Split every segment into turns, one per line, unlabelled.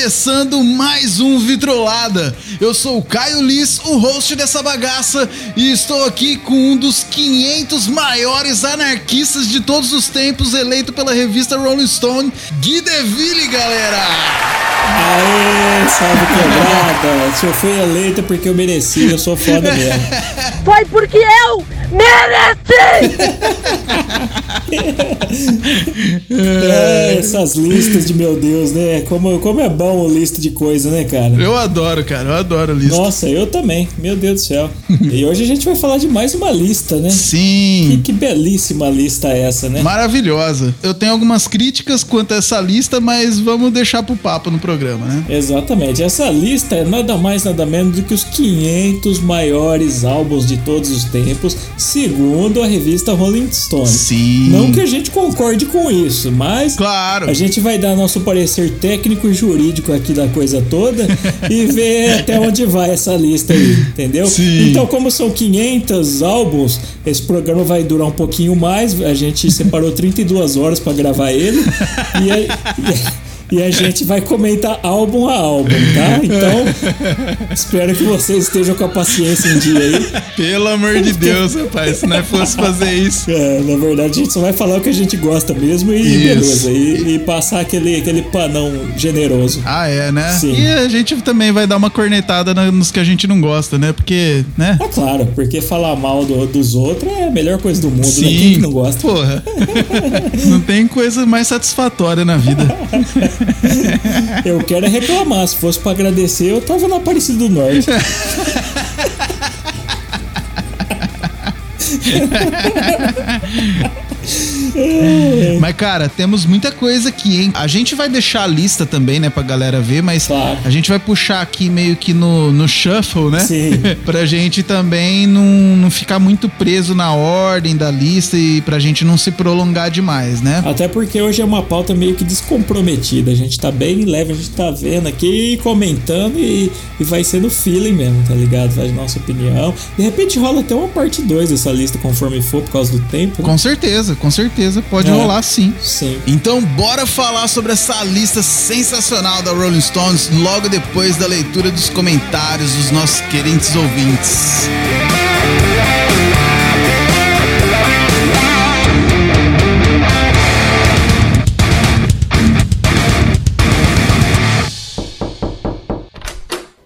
começando mais um Vitrolada. Eu sou o Caio Liz, o host dessa bagaça, e estou aqui com um dos 500 maiores anarquistas de todos os tempos, eleito pela revista Rolling Stone, Gui Deville, galera!
Aê, salve quebrada! Se eu fui eleito é porque eu mereci, eu sou foda mesmo.
Foi porque eu mereci!
É, essas listas de meu Deus, né? Como, como é bom o lista de coisa, né, cara?
Eu adoro, cara, eu adoro a lista.
Nossa, eu também, meu Deus do céu. E hoje a gente vai falar de mais uma lista, né? Que,
Sim.
que belíssima lista é essa, né?
Maravilhosa. Eu tenho algumas críticas quanto a essa lista, mas vamos deixar pro papo no programa, né?
Exatamente. Essa lista é nada mais, nada menos do que os 500 maiores álbuns de todos os tempos, segundo a revista Rolling Stone.
Sim.
Não que a gente concorde com isso, mas
Claro.
a gente vai dar nosso parecer técnico e jurídico aqui da coisa toda e ver até onde vai essa lista aí, entendeu?
Sim.
Então, como são 500 álbuns, esse programa vai durar um pouquinho mais. A gente separou 32 horas pra gravar ele. E aí. E a gente vai comentar álbum a álbum, tá? Então, espero que vocês estejam com a paciência em dia aí.
Pelo amor de Deus, rapaz, se não fosse fazer isso.
É, na verdade, a gente só vai falar o que a gente gosta mesmo e
Isso.
beleza. E, e passar aquele, aquele panão generoso.
Ah, é, né?
Sim.
E a gente também vai dar uma cornetada nos que a gente não gosta, né? Porque, né?
É claro, porque falar mal do- dos outros é a melhor coisa do mundo, né? Quem que não gosta?
Porra. não tem coisa mais satisfatória na vida.
Eu quero é reclamar. Se fosse pra agradecer, eu tava na Aparecida do Norte.
Mas, cara, temos muita coisa aqui, hein? A gente vai deixar a lista também, né, pra galera ver, mas
Claro.
a gente vai puxar aqui meio que no, no shuffle, né?
Sim.
pra gente também não, não ficar muito preso na ordem da lista e pra gente não se prolongar demais, né?
Até porque hoje é uma pauta meio que descomprometida. A gente tá bem leve, a gente tá vendo aqui, comentando e, e vai sendo feeling mesmo, tá ligado? Vai nossa opinião. De repente rola até uma parte 2 dessa lista conforme for por causa do tempo. né?
Com certeza, com certeza. Pode
É.
rolar sim.
Sim.
Então, bora falar sobre essa lista sensacional da Rolling Stones logo depois da leitura dos comentários dos nossos queridos ouvintes.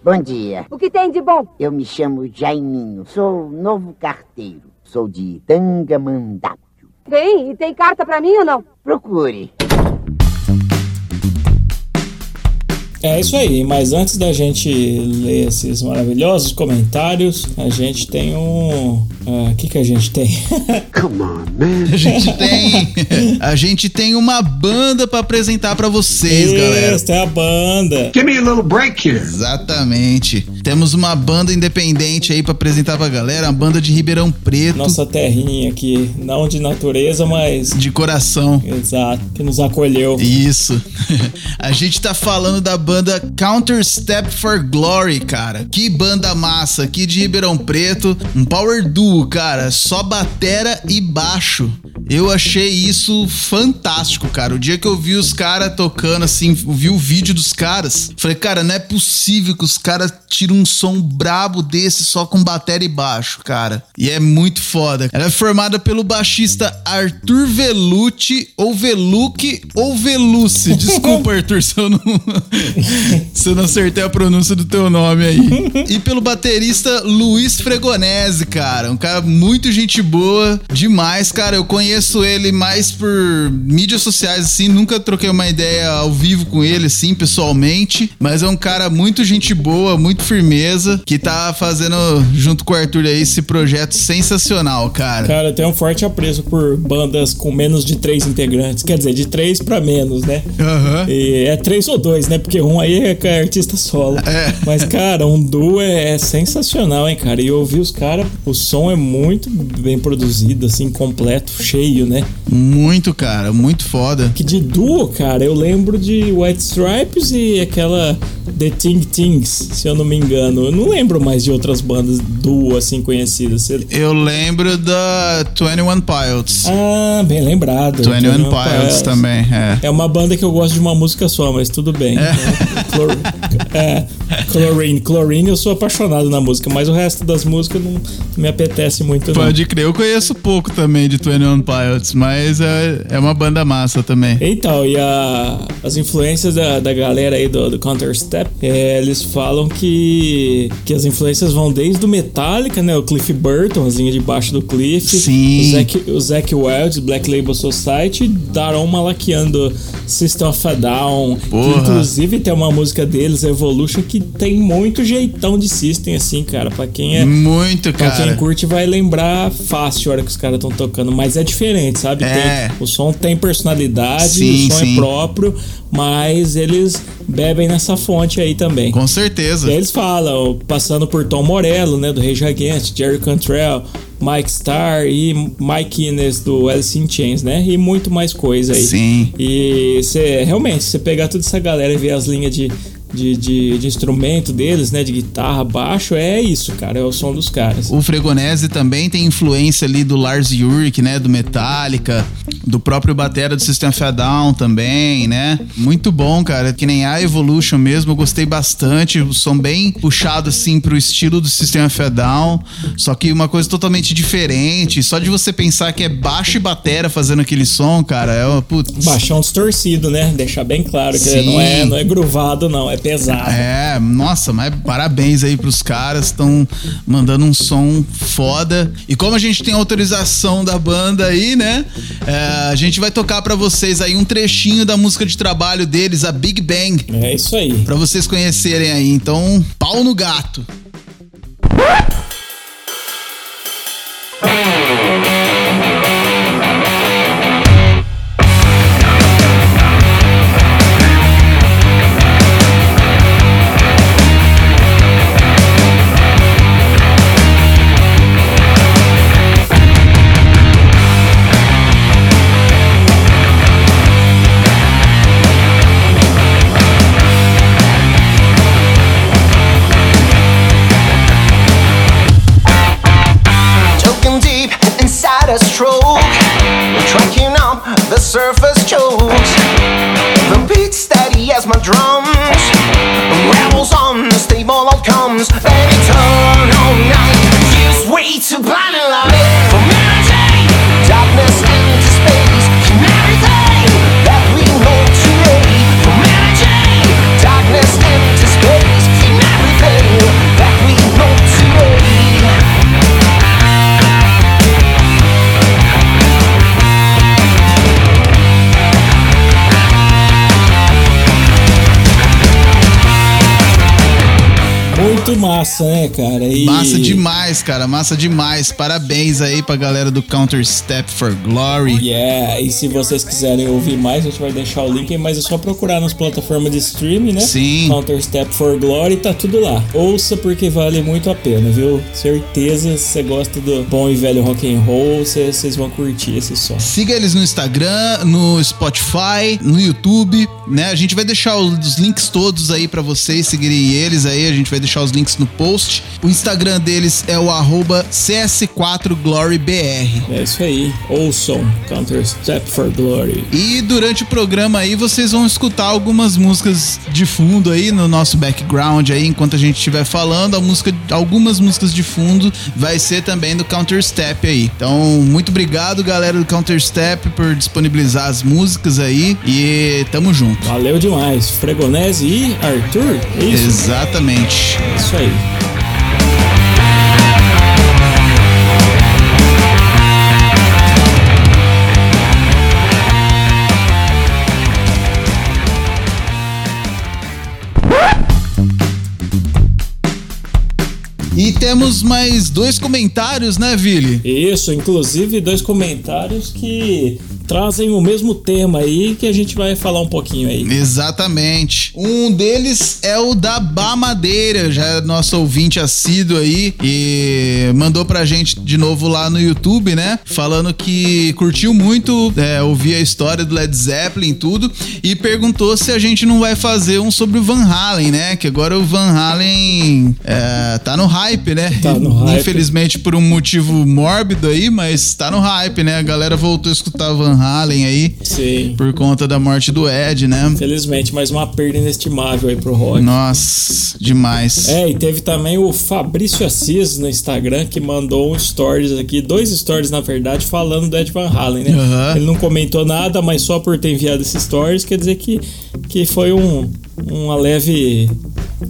Bom dia.
O que tem de bom?
Eu me chamo Jaiminho. Sou novo carteiro. Sou de Tangamandápio.
Tem? E tem carta pra mim ou não?
Procure.
É isso aí, mas antes da gente ler esses maravilhosos comentários, a gente tem um. O que, que a gente tem?
A gente tem, a gente tem uma banda pra apresentar pra vocês, galera.
Esta é a banda.
Give me a little break here.
Exatamente. Temos uma banda independente aí pra apresentar pra galera, uma banda de Ribeirão Preto,
Nossa terrinha aqui, não de natureza, mas.
de coração.
Exato, que nos acolheu.
Isso. A gente tá falando da banda Counter Step for Glory, cara. Que banda massa, aqui de Ribeirão Preto. Um power duo, cara. Só batera e baixo. Eu achei isso fantástico, cara. O dia que eu vi os caras tocando assim, vi o vídeo dos caras, falei, cara, não é possível que os caras tiram um som brabo desse só com bateria e baixo, cara. E é muito foda. Ela é formada pelo baixista Arthur Velucci, ou Veluque, ou Veluce. Desculpa, Arthur, se eu não, se eu não acertei a pronúncia do teu nome aí. E pelo baterista Luiz Fregonese, cara. Um cara muito gente boa, demais, cara. Eu conheço ele mais por mídias sociais, assim. Nunca troquei uma ideia ao vivo com ele, assim, pessoalmente. Mas é um cara muito gente boa, muito firmeza, que tá fazendo, junto com o Arthur aí, esse projeto sensacional, cara.
Cara, eu tenho um forte apreço por bandas com menos de três integrantes. Quer dizer, de três pra menos, né?
Aham.
E é três ou dois, né? Porque um aí é artista solo.
É.
Mas, cara, um duo é, é sensacional, hein, cara? E eu ouvi os caras, o som é muito bem produzido, assim, completo, cheio, né?
Muito, cara, muito foda.
Que de duo, cara, eu lembro de White Stripes e aquela The Ting Tings, se eu não me engano. Eu não lembro mais de outras bandas duo assim conhecidas.
Eu lembro da 21 Pilots.
Ah, bem lembrado.
21 Pilots também, é.
É uma banda que eu gosto de uma música só, mas tudo bem. É. É, Chlorine. Chlorine eu sou apaixonado na música, mas o resto das músicas não me apetece muito não.
Pode crer, eu conheço pouco também de 21 Pilots, mas é, é uma banda massa também.
Então, e a- as influências da, da galera aí do, do Counter Step, é, eles falam que, que as influências vão desde o Metallica, né? O Cliff Burton, as linhas de baixo do Cliff.
Sim.
O Zac, o Zac Wild, Black Label Society, Daron Malakian do System of a Down. que,
Porra.
inclusive tem uma música deles, Evolution, que tem muito jeitão de System, assim, cara. Pra quem é...
Muito,
Pra quem
cara.
curte vai lembrar fácil a hora que os caras estão tocando, mas é diferente, sabe?
É.
Tem- o som tem personalidade,
Sim,
o som
sim.
é próprio, mas eles bebem nessa fonte aí também.
Com certeza.
E eles falam, passando por Tom Morello, né, do Rage Against, Jerry Cantrell, Mike Starr e Mike Innes do Alice in Chains, né? E muito mais coisa aí.
Sim.
E você realmente, você pegar toda essa galera e ver as linhas de, de, de, de instrumento deles, né? De guitarra, baixo, é isso, cara. É o som dos caras.
O Fregonese também tem influência ali do Lars Ulrich, né? Do Metallica, do próprio batera do System of a Down também, né? Muito bom, cara. Que nem a Evolution mesmo, eu gostei bastante. O som bem puxado, assim, pro estilo do System of a Down. Só que uma coisa totalmente diferente. Só de você pensar que é baixo e batera fazendo aquele som, cara, é uma... Putz,
Baixão distorcido, né? Deixar bem claro que
Sim.
não é, não é gruvado, não, é pesado.
É, nossa, mas parabéns aí pros caras, estão mandando um som foda. E como a gente tem autorização da banda aí, né? é, a gente vai tocar pra vocês aí um trechinho da música de trabalho deles, a Big Bang,
É isso aí.
Pra vocês conhecerem aí. Então, pau no gato.
surf massa, né, cara? E-
Massa demais, cara. Massa demais. Parabéns aí pra galera do Counter Step for Glory.
Yeah, e se vocês quiserem ouvir mais, a gente vai deixar o link, mas é só procurar nas plataformas de streaming, né?
Sim.
Counter Step for Glory, tá tudo lá. Ouça porque vale muito a pena, viu? Certeza, se você gosta do bom e velho rock and roll, cê- vocês vão curtir esse som.
Siga eles no Instagram, no Spotify, no YouTube, né? A gente vai deixar os links todos aí pra vocês seguirem eles aí, a gente vai deixar os links no post. O Instagram deles é o arroba CS4GloryBR.
É isso aí. Ouçam Counter Step for Glory.
E durante o programa aí vocês vão escutar algumas músicas de fundo aí no nosso background aí enquanto a gente estiver falando, a música, algumas músicas de fundo vai ser também do Counter Step aí. Então, muito obrigado galera do Counter Step por disponibilizar as músicas aí e tamo junto.
Valeu demais. Fregonese e Arthur? É isso?
Exatamente.
É isso aí.
E temos mais dois comentários, né, Vili?
Isso, inclusive dois comentários que trazem o mesmo tema aí que a gente vai falar um pouquinho aí.
Exatamente. Um deles é o da Bamadeira, já é nosso ouvinte assíduo aí e mandou pra gente de novo lá no YouTube, né? Falando que curtiu muito é, ouvir a história do Led Zeppelin e tudo e perguntou se a gente não vai fazer um sobre o Van Halen, né? Que agora o Van Halen é, tá no hype, né?
Tá no hype.
Infelizmente por um motivo mórbido aí, mas tá no hype, né? A galera voltou a escutar Van Halen aí
Sim.
por conta da morte do Ed, né?
Infelizmente, mais uma perda inestimável aí pro rock.
Nossa, demais.
É, e teve também o Fabrício Assis no Instagram que mandou um stories aqui, dois stories na verdade, falando do Ed Van Halen, né?
Aham.
Ele não comentou nada, mas só por ter enviado esses stories quer dizer que, que foi um, uma leve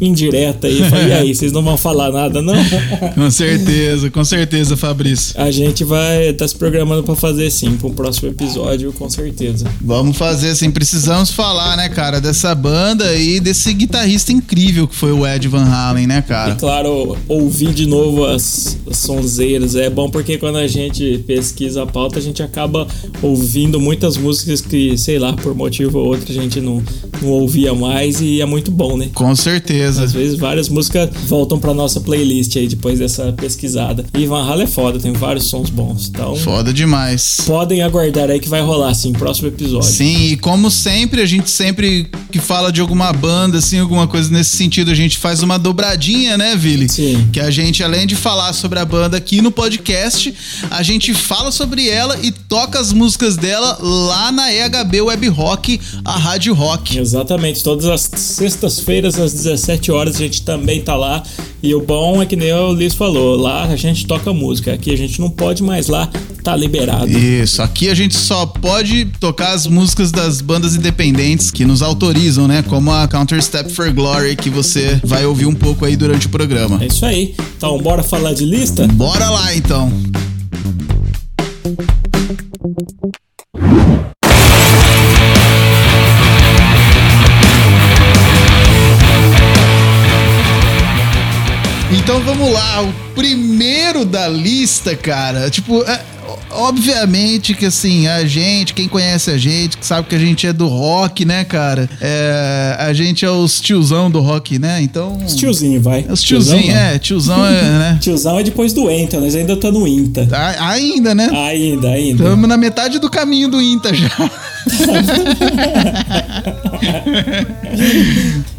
indireta aí. Falei, e aí, vocês não vão falar nada, não?
Com certeza, com certeza, Fabrício.
A gente vai estar se programando pra fazer sim, pro próximo episódio, com certeza.
Vamos fazer assim, precisamos falar, né, cara, dessa banda e desse guitarrista incrível que foi o Ed Van Halen, né,
E
cara?
claro, ouvir de novo as, as sonzeiras é bom porque quando a gente pesquisa a pauta, a gente acaba ouvindo muitas músicas que, sei lá, por motivo ou outro a gente não, não ouvia mais e é muito bom, né?
Com certeza.
Às vezes várias músicas voltam pra nossa playlist aí depois dessa pesquisada. E Van Halen é foda, tem vários sons bons. Então,
Foda demais.
podem aguardar aí que vai rolar, assim, próximo episódio.
Sim, e como sempre, a gente sempre que fala de alguma banda, assim, alguma coisa nesse sentido, a gente faz uma dobradinha, né, Vili?
Sim.
Que a gente, além de falar sobre a banda aqui no podcast, a gente fala sobre ela e toca as músicas dela lá na EHB Web Rock, a Rádio Rock.
Exatamente, todas as sextas-feiras às 17 horas a gente também tá lá. E o bom é que nem o Liz falou, lá a gente toca música, aqui a gente não pode mais lá, tá liberado.
Isso, aqui a gente só pode tocar as músicas das bandas independentes que nos autorizam, né? Como a Counter Step for Glory, que você vai ouvir um pouco aí durante o programa.
É isso aí. Então, bora falar de lista?
Bora lá então. Então vamos lá, o primeiro da lista, cara. Tipo, é, obviamente que assim, a gente, quem conhece a gente, que sabe que a gente é do rock, né, cara? É, a gente é os tiozão do rock, né? Então.
Os tiozinho, vai.
Os tiozinho,
não.
é, tiozão é, né?
Tiozão é depois do Enta, nós ainda tá no Inta.
A- Ainda, né?
Ainda, ainda.
Estamos na metade do caminho do INTA já.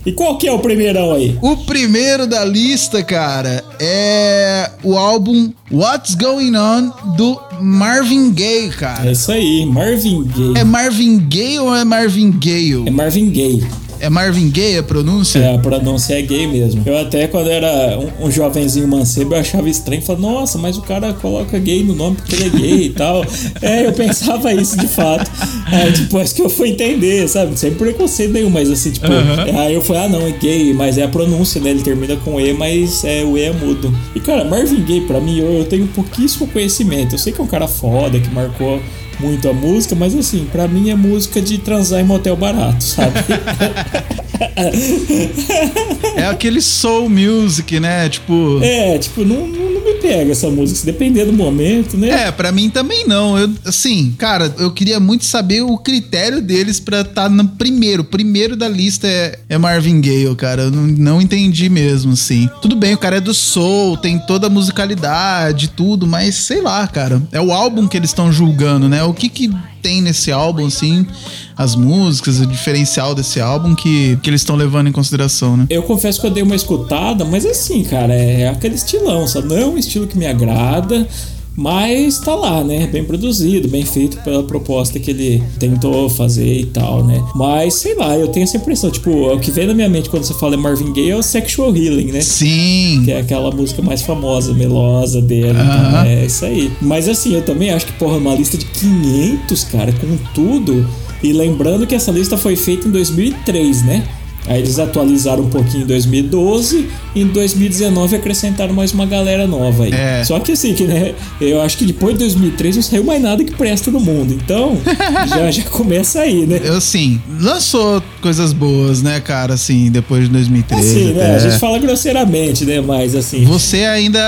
E qual que é o primeirão aí?
O primeiro da lista, cara, é o álbum What's Going On do Marvin Gaye,
É
cara.
isso aí, Marvin Gaye.
É Marvin Gaye ou é Marvin Gaye?
É Marvin Gaye.
É Marvin Gaye a pronúncia?
É, a pronúncia é gay mesmo. Eu até, quando era um, um jovenzinho mancebo, eu achava estranho. Falava, nossa, mas o cara coloca gay no nome porque ele é gay e tal. É, eu pensava isso de fato. Aí depois que eu fui entender, sabe? Sem preconceito nenhum, mas assim, tipo. Aí eu falei, ah, não, é gay, mas é a pronúncia, né? Ele termina com E, mas é, o E é mudo. E cara, Marvin Gaye, pra mim, eu, eu tenho pouquíssimo conhecimento. Eu sei que é um cara foda, que marcou muito a música, mas assim, pra mim é música de transar em motel barato, sabe?
É aquele soul music, né? Tipo.
É, tipo, não, não me pega essa música. Se depender do momento, né?
É, pra mim também não. Eu, assim, cara, eu queria muito saber o critério deles pra estar no primeiro. Primeiro da lista é, é Marvin Gaye, cara. Eu não, não entendi mesmo, assim. Tudo bem, o cara é do soul, tem toda a musicalidade, tudo, mas sei lá, cara. É o álbum que eles estão julgando, né? O que que tem nesse álbum, assim, as músicas, o diferencial desse álbum que, que eles estão levando em consideração, né?
Eu confesso que eu dei uma escutada, mas assim, cara, é aquele estilão, sabe? Não é um estilo que me agrada, mas tá lá, né? Bem produzido, bem feito pela proposta que ele tentou fazer e tal, né? Mas sei lá, eu tenho essa impressão, tipo, o que vem na minha mente quando você fala Marvin Gaye é o Sexual Healing, né?
Sim.
Que é aquela música mais famosa, melosa dele. Então,
Aham.
é isso aí. Mas assim, eu também acho que, porra, uma lista de 500, cara, com tudo. E lembrando que essa lista foi feita em 2003, né? Aí eles atualizaram um pouquinho em 2012 e em 2019 acrescentaram mais uma galera nova aí.
É.
Só que assim, que, né, eu acho que depois de 2003 não saiu mais nada que presta no mundo. Então, já, já começa aí, né?
Eu, assim, lançou coisas boas, né, cara, assim, depois de 2013.
Assim, né? A
até.
gente fala grosseiramente, né? Mas assim.
Você ainda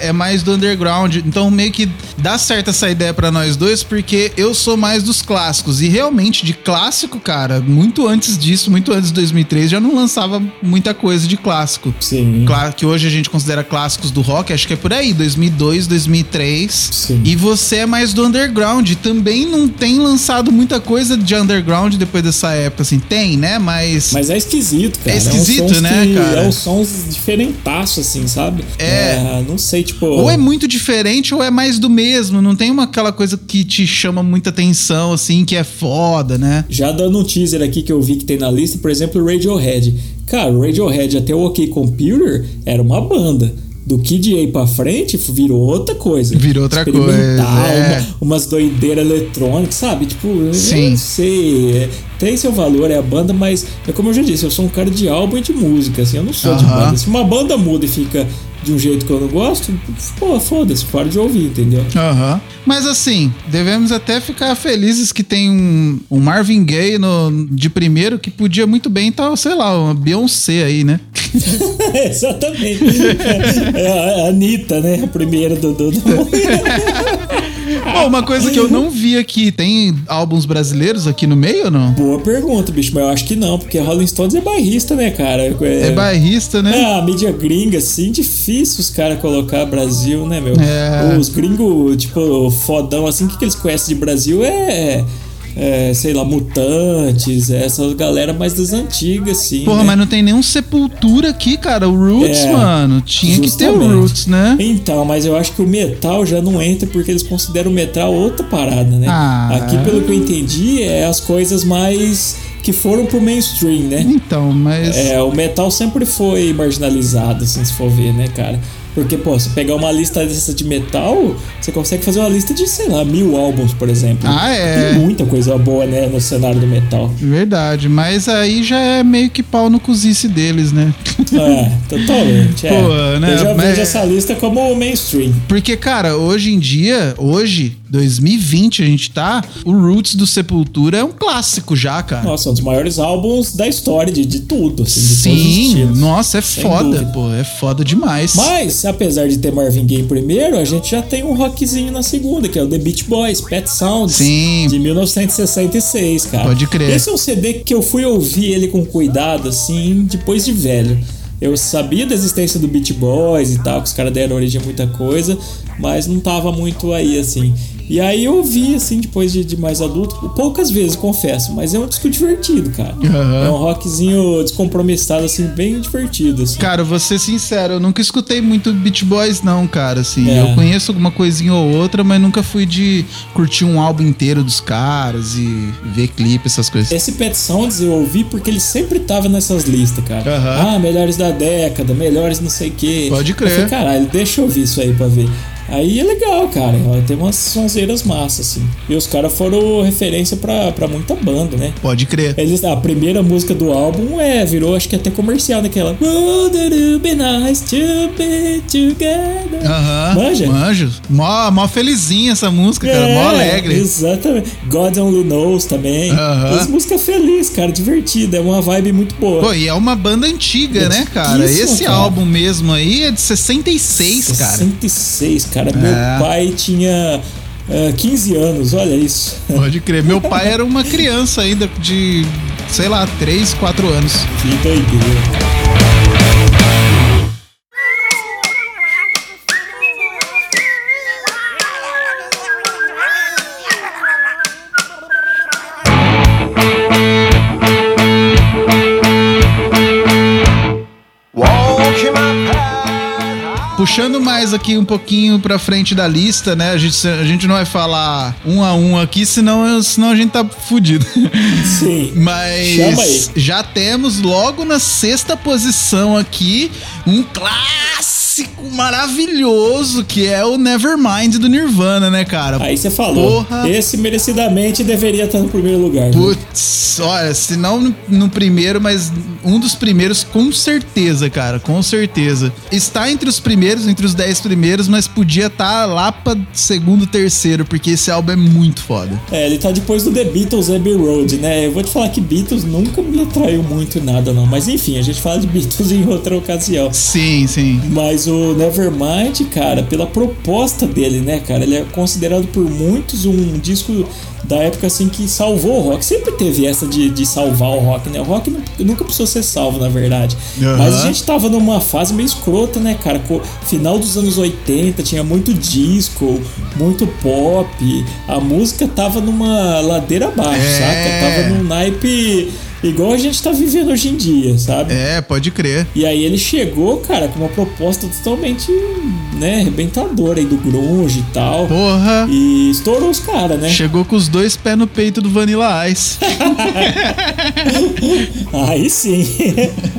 é mais do underground, então meio que dá certo essa ideia pra nós dois, porque eu sou mais dos clássicos. E realmente, de clássico, cara, muito antes disso, muito antes de 2003, já não lançava muita coisa de clássico.
Sim.
Claro que hoje a gente considera clássicos do rock, acho que é por aí, 2002, 2003.
Sim.
E você é mais do underground. Também não tem lançado muita coisa de underground depois dessa época, assim. Tem, né? Mas.
Mas é esquisito, cara.
É esquisito,
sons
né,
que-
cara?
É uns sons diferentaços, assim, sabe?
É.
não sei, tipo.
Ou é muito diferente ou é mais do mesmo. Não tem uma aquela coisa que te chama muita atenção, assim, que é foda, né?
Já dando um teaser aqui que eu vi que tem na lista, por exemplo, o Radiohead. Cara, o Radiohead até o OK Computer era uma banda. Do Kid A pra frente virou outra coisa.
Virou outra coisa, é.
uma- umas doideiras eletrônicas, sabe? Tipo,
Sim.
não sei. é, Tem seu valor, é a banda, mas é como eu já disse, eu sou um cara de álbum e de música, assim, eu não sou de
Aham.
banda. Se uma banda muda e fica de um jeito que eu não gosto, pô, foda-se, para de ouvir, entendeu?
Aham. Mas assim, devemos até ficar felizes que tem um, um Marvin Gaye no, de primeiro que podia muito bem estar, sei lá, uma Beyoncé aí, né?
Exatamente. É, é a Anitta, né? A primeira do. do, do...
Bom, uma coisa que eu não vi aqui, tem álbuns brasileiros aqui no meio ou não?
Boa pergunta, bicho, mas eu acho que não, porque Rolling Stones é bairrista, né, cara?
É bairrista, né?
É, a mídia gringa, assim, difícil os caras colocar Brasil, né, meu?
É.
Os gringos, tipo, fodão, assim, o que, que eles conhecem de Brasil é, é, sei lá, mutantes, essa galera mais das antigas, assim.
Porra,
né?
mas não tem nenhum Sepultura aqui, cara. O Roots,
É,
mano. Tinha que ter o
justamente.
Roots, né?
Então, mas eu acho que o metal já não entra porque eles consideram o metal outra parada, né?
Ah.
Aqui, pelo que eu entendi, é as coisas mais que foram pro mainstream, né?
Então, mas.
É, o metal sempre foi marginalizado, assim, se for ver, né, cara? Porque, pô, se pegar uma lista dessa de metal, você consegue fazer uma lista de, sei lá, mil álbuns, por exemplo.
Ah, é.
Tem muita coisa boa, né, no cenário do metal.
Verdade, mas aí já é meio que pau no cozice deles, né?
É, totalmente. É.
Pô, né,
Eu já
mas-
vejo essa lista como mainstream.
Porque, cara, hoje em dia, hoje, 2020, a gente tá. O Roots do Sepultura é um clássico já, cara.
Nossa, um dos maiores álbuns da história, de, de tudo, assim, de
Sim, nossa, é
Sem
foda,
dúvida.
pô. É foda demais.
Mas, apesar de ter Marvin Gaye primeiro, a gente já tem um rockzinho na segunda, que é o The Beach Boys, Pet Sounds,
Sim.
de 1966, cara.
Pode crer.
Esse é um CD que eu fui ouvir ele com cuidado, assim, depois de velho. Eu sabia da existência do Beach Boys e tal, que os caras deram origem a muita coisa, mas não tava muito aí, assim. E aí eu ouvi, assim, depois de, de mais adulto, poucas vezes, confesso, mas é um disco divertido, cara.
Aham.
É um rockzinho descompromissado, assim, bem divertido, assim.
Cara, vou ser sincero, eu nunca escutei muito Beach Boys, não, cara. Assim,
É.
eu conheço alguma coisinha ou outra, mas nunca fui de curtir um álbum inteiro dos caras e ver clipe, essas coisas.
Esse Pet Sounds eu ouvi porque ele sempre tava nessas listas, cara.
Aham.
Ah, melhores da década, melhores não sei o quê.
Pode crer.
Eu falei, caralho, deixa eu ouvir isso aí pra ver. Aí é legal, cara. Tem umas sonzeiras massas, assim. E os caras foram referência pra, pra muita banda, né?
Pode crer.
Eles, a primeira música do álbum é, virou acho que até comercial daquela. Wouldn't it be nice to be together?
Aham.
Manja?
Manjo. Mó, mó felizinha essa música, cara. Mó
É,
alegre.
Exatamente. God Only Knows também.
Aham.
As músicas felizes, cara, divertida. É uma vibe muito boa.
Pô, e é uma banda antiga, né, cara? Esse
cara.
álbum mesmo aí é de 66, cara.
66, cara. Meu
É.
pai tinha ah, 15 anos, olha isso.
Pode crer. Meu pai era uma criança ainda de, sei lá, 3, 4 anos.
Que doideira.
Puxando mais aqui um pouquinho pra frente da lista, né? A gente, a gente não vai falar um a um aqui, senão, senão a gente tá fudido.
Sim.
Mas já temos logo na sexta posição aqui um clássico clássico maravilhoso que é o Nevermind do Nirvana, né, cara?
Aí você falou.
Porra.
Esse merecidamente deveria estar no primeiro lugar.
Putz, olha, se não no, no primeiro, mas um dos primeiros, com certeza, cara, com certeza. Está entre os primeiros, entre os dez primeiros, mas podia estar lá pra segundo, terceiro, porque esse álbum é muito foda.
É, ele tá depois do The Beatles Abbey Road, né? Eu vou te falar que Beatles nunca me atraiu muito nada, não. Mas enfim, a gente fala de Beatles em outra ocasião.
Sim, sim.
Mas o Nevermind, cara, pela proposta dele, né, cara? Ele é considerado por muitos um disco da época assim que salvou o rock. Sempre teve essa de, de salvar o rock, né? O rock nu- nunca precisou ser salvo, na verdade.
Aham.
Mas a gente tava numa fase meio escrota, né, cara? Final dos anos 80, tinha muito disco, muito pop. A música tava numa ladeira abaixo,
É.
saca? Tava num naipe igual a gente tá vivendo hoje em dia, sabe?
É, pode crer.
E aí ele chegou, cara, com uma proposta totalmente, né, arrebentadora aí do grunge e tal.
Porra.
E estourou os caras, né?
Chegou com os dois pés no peito do Vanilla Ice.
Aí sim.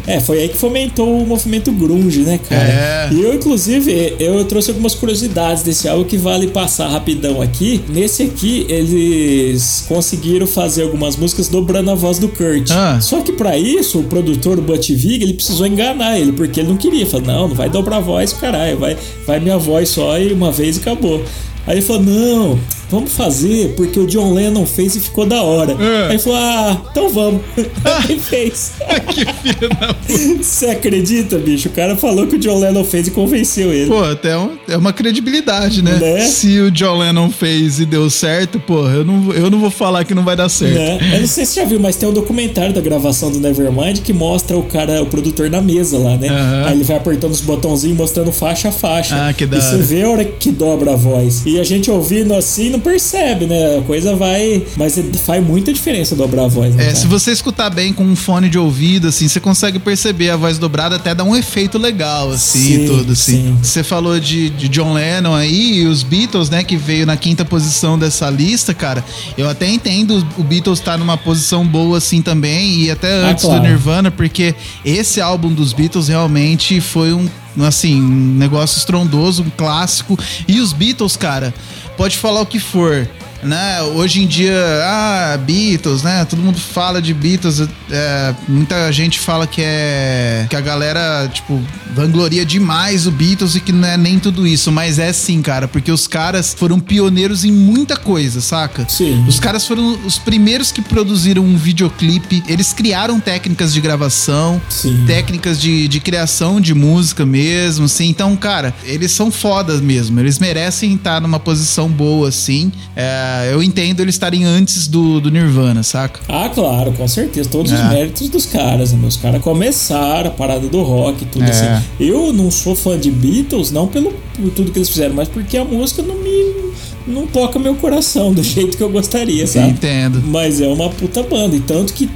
é, foi aí que fomentou o movimento grunge, né, cara?
É.
E eu, inclusive, eu trouxe algumas curiosidades desse álbum que vale passar rapidão aqui. Nesse aqui, eles conseguiram fazer algumas músicas dobrando a voz do Kurt.
Ah.
Só que pra isso, o produtor, o Butch Vig, ele precisou enganar ele, porque ele não queria. Falou, não, não vai dobrar a voz, caralho, vai, vai minha voz só e uma vez acabou. Aí ele falou, não, vamos fazer porque o John Lennon fez e ficou da hora.
É.
Aí falou, ah, então vamos. Aí fez.
que filho da puta.
Você acredita, bicho? O cara falou que o John Lennon fez e convenceu ele.
Pô, até um- é uma credibilidade, né?
Né?
Se o John Lennon fez e deu certo, pô, eu não, eu não vou falar que não vai dar certo.
Né? Eu não sei se você já viu, mas tem um documentário da gravação do Nevermind que mostra o cara, o produtor na mesa lá, né?
Aham.
Aí ele vai apertando os botãozinhos, mostrando faixa a faixa.
Ah, que da
E você vê a hora que dobra a voz. E a gente ouvindo assim não percebe, né? A coisa vai. Mas faz muita diferença dobrar a voz, né?
É,
cara?
se você escutar bem com um fone de ouvido, assim, você consegue perceber a voz dobrada, até dá um efeito legal, assim,
Sim,
tudo, assim.
sim.
Você falou de, de John Lennon aí, e os Beatles, né, que veio na quinta posição dessa lista, cara. Eu até entendo o Beatles estar numa posição boa, assim, também, e até
Ah,
antes
claro.
do Nirvana, porque esse álbum dos Beatles realmente foi um, assim, um negócio estrondoso, um clássico. E os Beatles, cara, pode falar o que for. Né? Hoje em dia, ah, Beatles, né? Todo mundo fala de Beatles. é, muita gente fala que é. que a galera, tipo, vangloria demais o Beatles e que não é nem tudo isso. Mas é sim, cara, porque os caras foram pioneiros em muita coisa, saca?
Sim.
Os caras foram os primeiros que produziram um videoclipe. Eles criaram técnicas de gravação,
Sim.
técnicas de, de criação de música mesmo, assim. Então, cara, eles são fodas mesmo. Eles merecem estar numa posição boa, assim. É, eu entendo eles estarem antes do, do Nirvana, saca?
Ah, claro, com certeza. Todos os
É.
méritos dos caras, né? Os caras começaram a parada do rock e tudo
É.
assim. Eu não sou fã de Beatles, não pelo por tudo que eles fizeram, mas porque a música não me. Não toca meu coração do jeito que eu gostaria, sabe?
Entendo.
Mas é uma puta banda. E tanto que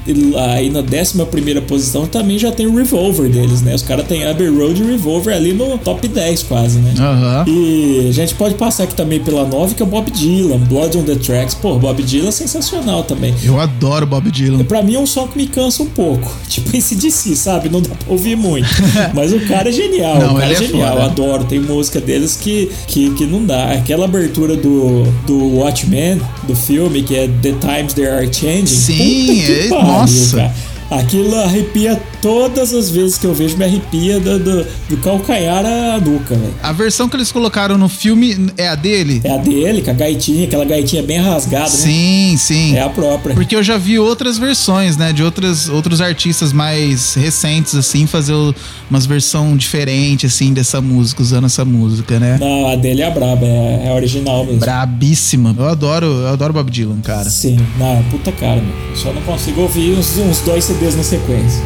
aí na 11 primeira posição também já tem o Revolver deles, né? Os caras têm Abbey Road e Revolver ali no top 10 quase, né?
Aham.
E a gente pode passar aqui também pela 9, que é o Bob Dylan, Blood on the Tracks. Pô, Bob Dylan é sensacional também.
Eu adoro Bob Dylan.
Pra mim é um som que me cansa um pouco. Tipo esse DC, sabe? Não dá pra ouvir muito. Mas o cara é genial.
Não,
o cara é
é
genial.
foda.
Adoro. Tem música deles que, que, que não dá. Aquela abertura do, do Watchmen, do filme, que é The Times They Are Changing.
Sim, é-
pariu,
nossa.
cara. Aquilo arrepia todas as vezes que eu vejo, me arrepia do, do, do calcanhar à nuca, velho.
A versão que eles colocaram no filme é a dele?
É a dele, com a gaitinha, aquela gaitinha bem rasgada, né?
Sim, sim.
É a própria.
Porque eu já vi outras versões, né? De outras, outros artistas mais recentes, assim, fazer umas versões diferentes, assim, dessa música, usando essa música, né?
Não, a dele é a braba, é, é a original mesmo.
Brabíssima. Eu adoro, eu adoro Bob Dylan, cara.
Sim, não, puta cara, meu. Eu Só não consigo ouvir uns, uns dois CDs na sequência.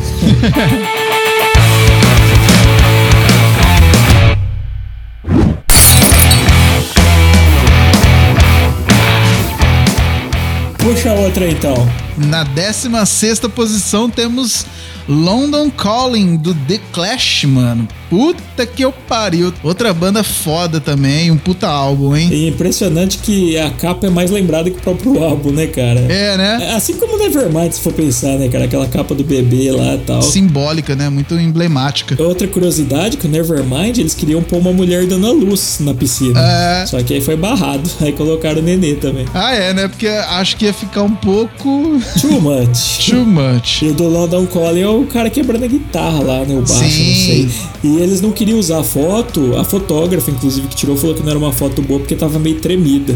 Puxa outra então.
Na 16 posição temos London Calling do The Clash, mano. Puta que eu pariu. Outra banda foda também, um puta álbum, hein?
E é impressionante que a capa é mais lembrada que o próprio álbum, né, cara?
É, né?
Assim como Nevermind, se for pensar, né, cara? Aquela capa do bebê lá e tal.
Simbólica, né? Muito emblemática.
Outra curiosidade, que o Nevermind, eles queriam pôr uma mulher dando a luz na piscina.
É.
Só que aí foi barrado. Aí colocaram o nenê também.
Ah, é, né? Porque acho que ia ficar um pouco
Too much.
too much.
E o do London Calling é o cara quebrando a guitarra lá, né? O baixo,
Sim.
não sei. E eles não queriam usar a foto, a fotógrafa, inclusive, que tirou, falou que não era uma foto boa porque tava meio tremida.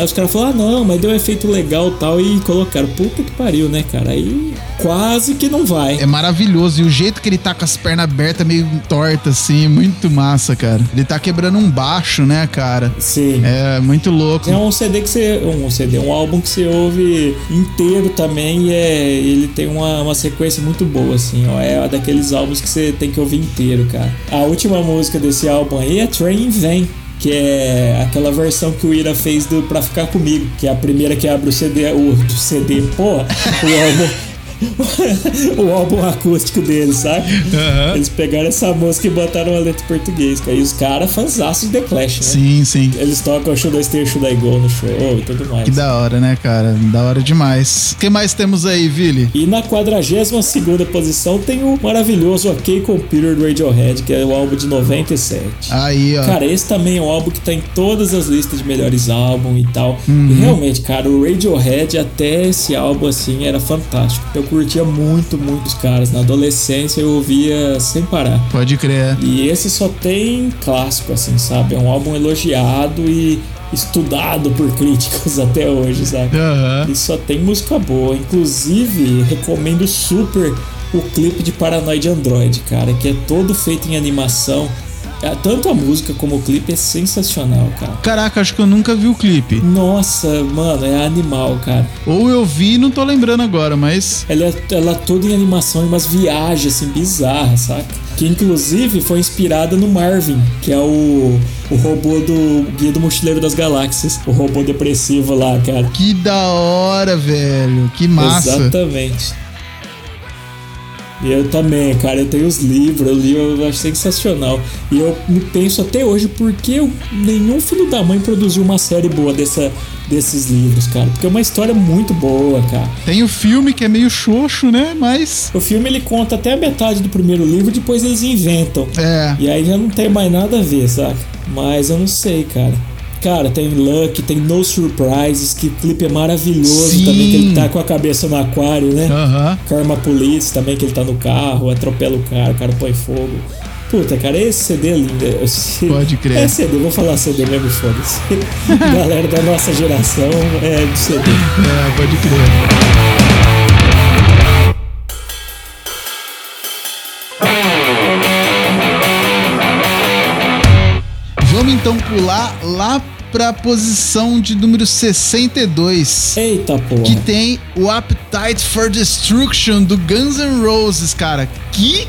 Aí os caras falaram, ah, não, mas deu um efeito legal e tal, e colocaram. Puta que pariu, né, cara? Aí quase que não vai.
É maravilhoso. E o jeito que ele tá com as pernas abertas, meio tortas, assim, muito massa, cara. Ele tá quebrando um baixo, né, cara?
Sim.
É muito louco.
É um CD que você. Um CD, um álbum que você ouve inteiro também e é, ele tem uma, uma sequência muito boa, assim, ó. É daqueles álbuns que você tem que ouvir inteiro, cara. A última música desse álbum aí é Train Vem. Que é aquela versão que o Ira fez do Pra Ficar Comigo, que é a primeira que abre o CD, o, CD, porra, o álbum. o álbum acústico deles, sabe?
Aham.
Eles pegaram essa música e botaram a letra em português, cara. E os caras, fãzaços de The Clash, né?
Sim, sim.
Eles tocam Should I Stay, Should I Go no show e tudo mais.
Que da hora, né, cara? Da hora demais. O que mais temos aí, Vili?
E na 42 segunda posição tem o maravilhoso OK Computer do Radiohead, que é o álbum de 97.
Aí, ó.
Cara, esse também é um álbum que tá em todas as listas de melhores álbuns e tal.
Uhum.
E realmente, cara, o Radiohead até esse álbum assim era fantástico. Eu curtia muito, muito os caras. Na adolescência eu ouvia sem parar.
Pode crer.
E esse só tem clássico, assim, sabe? É um álbum elogiado e estudado por críticos até hoje, sabe?
Aham.
E só tem música boa. Inclusive, recomendo super o clipe de Paranoid Android, cara, que é todo feito em animação. É, Tanto a música como o clipe é sensacional, cara.
Caraca, acho que eu nunca vi o clipe.
Nossa, mano, é animal, cara.
Ou eu vi e não tô lembrando agora, mas.
Ela é, ela é toda em animação e umas viagens assim bizarras, saca? Que inclusive foi inspirada no Marvin, que é o, o robô do Guia do Mochileiro das Galáxias. O robô depressivo lá, cara.
Que da hora, velho. Que massa.
Exatamente. Eu também, cara, eu tenho os livros, eu li, eu acho sensacional. E eu me penso até hoje por que eu- nenhum filho da mãe produziu uma série boa dessa, desses livros, cara. Porque é uma história muito boa, cara.
Tem o filme que é meio xoxo, né? Mas.
O filme ele conta até a metade do primeiro livro, depois eles inventam.
É.
E aí já não tem mais nada a ver, saca? Mas eu não sei, cara. Cara, tem Luck, tem No Surprises, que clipe é maravilhoso
Sim.
também, que ele tá com a cabeça no aquário, né?
Aham.
Karma Police também, que ele tá no carro, atropela o cara, o cara põe fogo. Puta, cara, esse CD é lindo. Esse-
Pode crer.
É CD, vou falar CD mesmo, foda-se. Galera da nossa geração é de CD.
É, pode crer. Vamos então pular lá pra posição de número 62.
Eita porra.
Que tem o Appetite for Destruction do Guns N' Roses, cara. Que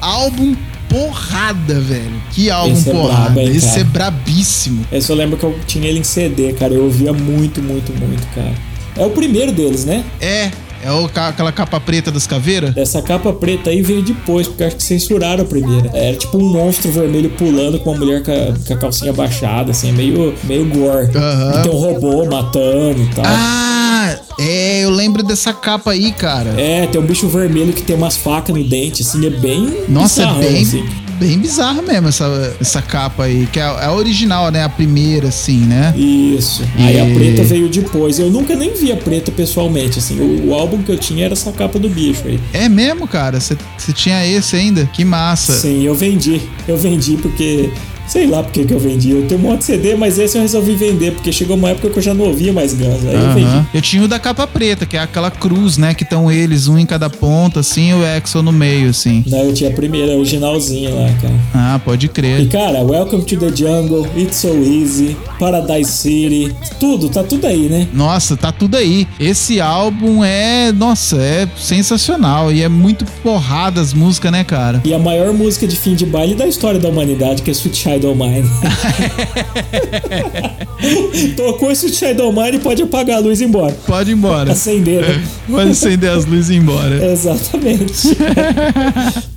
álbum porrada, velho. Que álbum
Esse é
porrada.
brabo, hein,
Esse é brabíssimo.
Eu lembro que eu tinha ele em CD, cara. Eu ouvia muito, muito, muito, cara. É o primeiro deles, né?
É, é o, aquela capa preta das caveiras?
Essa capa preta aí veio depois, porque acho que censuraram a primeira. Era tipo um monstro vermelho pulando com uma mulher com a, com a calcinha baixada, assim, meio, meio gore.
Aham.
E tem um robô matando e tal.
Ah, é, eu lembro dessa capa aí, cara.
É, tem um bicho vermelho que tem umas facas no dente, assim, é bem.
Nossa, é bem,
assim.
Bem bizarro mesmo essa, essa capa aí, que é, a- é a original, né? A primeira, assim, né?
Isso. Aí a
E-
preta veio depois. Eu nunca nem vi a preta pessoalmente, assim. O, o álbum que eu tinha era essa capa do bicho aí.
É mesmo, cara? Você tinha esse ainda? Que massa.
Sim, eu vendi. Eu vendi porque. Sei lá porque que eu vendi. Eu tenho um monte de CD, mas esse eu resolvi vender, porque chegou uma época que eu já não ouvia mais Guns. Aí eu
Aham.
vendi.
Eu tinha o da capa preta, que é aquela cruz, né? Que estão eles, um em cada ponta, assim, e o Exo no meio, assim.
Não, eu tinha a primeira, a originalzinha lá, cara.
Ah, pode
E
crer.
cara, Welcome to the Jungle, It's So Easy, Paradise City, tudo, tá tudo aí, né?
Nossa, tá tudo aí. Esse álbum é, nossa, é sensacional. E é muito porrada as músicas, né, cara?
E a maior música de fim de baile da história da humanidade, que é Sweet Child Shadow Mine. Tocou esse Shadow Mine pode apagar a luz e ir embora.
Pode ir embora.
Acender, né?
Pode acender as luzes e ir embora.
Exatamente.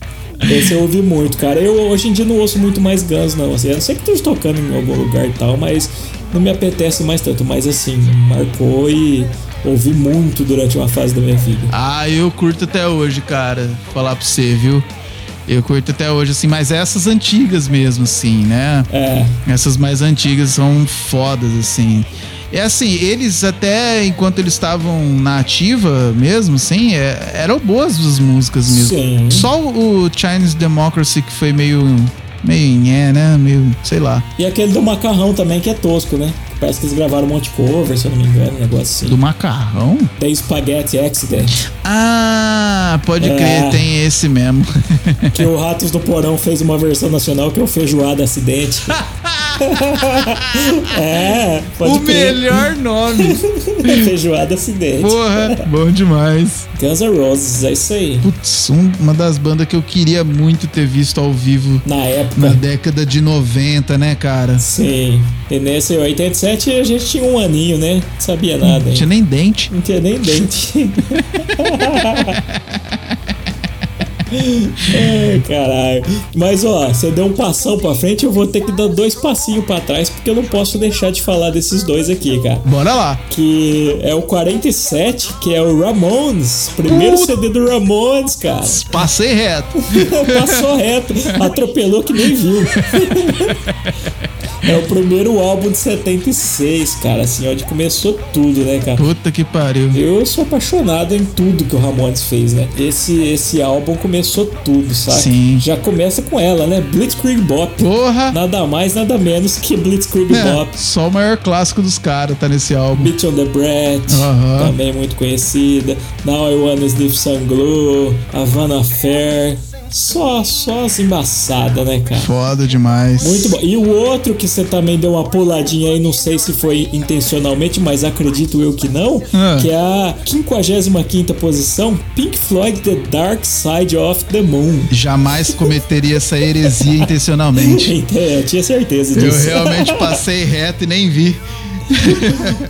Esse eu ouvi muito, cara. Eu hoje em dia não ouço muito mais Guns, não. Assim, eu sei que esteja tocando em algum lugar e tal, mas não me apetece mais tanto. Mas assim, marcou e ouvi muito durante uma fase da minha vida.
Ah, eu curto até hoje, cara. Falar pra você, viu? Eu curto até hoje, assim, mas essas antigas mesmo, assim, né?
É,
Essas mais antigas são fodas, assim. É assim, eles até enquanto eles estavam na ativa mesmo, assim, é- eram boas as músicas mesmo.
Sim.
Só o Chinese Democracy que foi meio. meio nhé, né? Meio. sei lá.
E aquele do macarrão também, que é tosco, né? Parece que eles gravaram um monte de cover, se eu não me engano, um negócio assim.
Do macarrão?
The Spaghetti Accident,
Ah, pode
É.
crer, tem esse mesmo.
que o Ratos do Porão fez uma versão nacional que é o Feijoada Acidente. é, pode
o
crer.
melhor nome.
Feijoada Acidente.
Porra, bom demais.
Guns N' Roses, é isso aí.
Putz, um- uma das bandas que eu queria muito ter visto ao vivo
Na época.
na década de 90, né, cara?
Sim. E nesse 87 a gente tinha um aninho, né? Não sabia nada,
Não
hein?
tinha nem dente.
Não tinha nem dente. Ai, caralho. Mas ó, você deu um passão pra frente, eu vou ter que dar dois passinhos pra trás, porque eu não posso deixar de falar desses dois aqui, cara.
Bora lá.
Que é o 47, que é o Ramones. Primeiro
Puta.
CD do Ramones, cara.
Passei reto.
Passou reto, atropelou que nem viu. É o primeiro álbum de 76, cara, assim, onde começou tudo, né, cara?
Puta que pariu.
Eu sou apaixonado em tudo que o Ramones fez, né? Esse, esse álbum começou tudo, sabe?
Sim.
Já começa com ela, né? Blitzkrieg Bop.
Porra.
Nada mais, nada menos que Blitzkrieg
É,
Bop.
só o maior clássico dos caras tá nesse álbum.
Beat on the Breath,
Aham.
também muito conhecida. Now I Wanna Sniff Some Glue, Havana Fair. Só, só as embaçadas, né, cara?
Foda demais.
Muito bom. E o outro que você também deu uma puladinha aí, não sei se foi intencionalmente, mas acredito eu que não,
Ah.
que é a 55 posição, Pink Floyd The Dark Side of the Moon.
Jamais cometeria essa heresia intencionalmente.
É, eu tinha certeza
Eu
disso.
realmente passei reto e nem vi.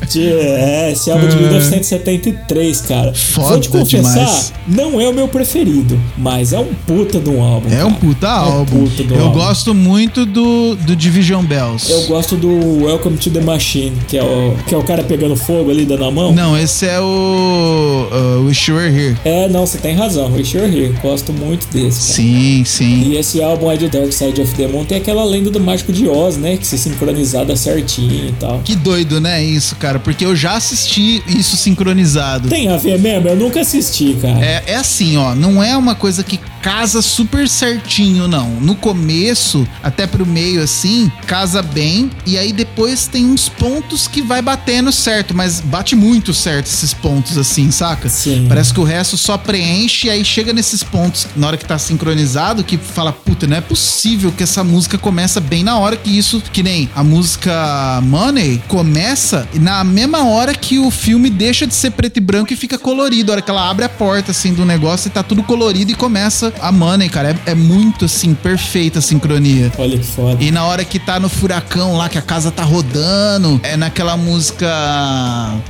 Tinha- É, esse álbum de 1973, cara. Vou
Foda
te confessar,
demais.
não é o meu preferido, mas é um puta de um álbum.
É um
cara.
puta
É um
álbum.
puta
Eu
álbum.
gosto muito do, do Division Bells.
Eu gosto do Welcome to the Machine, que é o, que é o cara pegando fogo ali, dando a mão.
Não, esse é o uh, Wish You Were Here.
É, não, você tem razão. Wish You're Here. Gosto muito desse. cara.
Sim, sim.
E esse álbum aí do Dark Side of the Moon tem aquela lenda do Mágico de Oz, né? Que se sincronizada certinho e tal.
Que doido, né, isso, cara? Porque eu já assisti isso sincronizado.
Tem a ver mesmo? Eu nunca assisti, cara.
É, é assim, ó, não é uma coisa que casa super certinho, não. No começo, até pro meio, assim, casa bem. E aí depois tem uns pontos que vai batendo certo, mas bate muito certo esses pontos, assim, saca?
Sim.
Parece que o resto só preenche e aí chega nesses pontos, na hora que tá sincronizado, que fala, puta, não é possível que essa música começa bem na hora que isso, que nem a música Money começa na mesma hora que o filme deixa de ser preto e branco e fica colorido. A hora que ela abre a porta, assim, do negócio e tá tudo colorido e começa a Money, cara. É, é muito, assim, perfeita a sincronia.
Olha que foda.
E na hora que tá no furacão lá, que a casa tá rodando, é naquela música.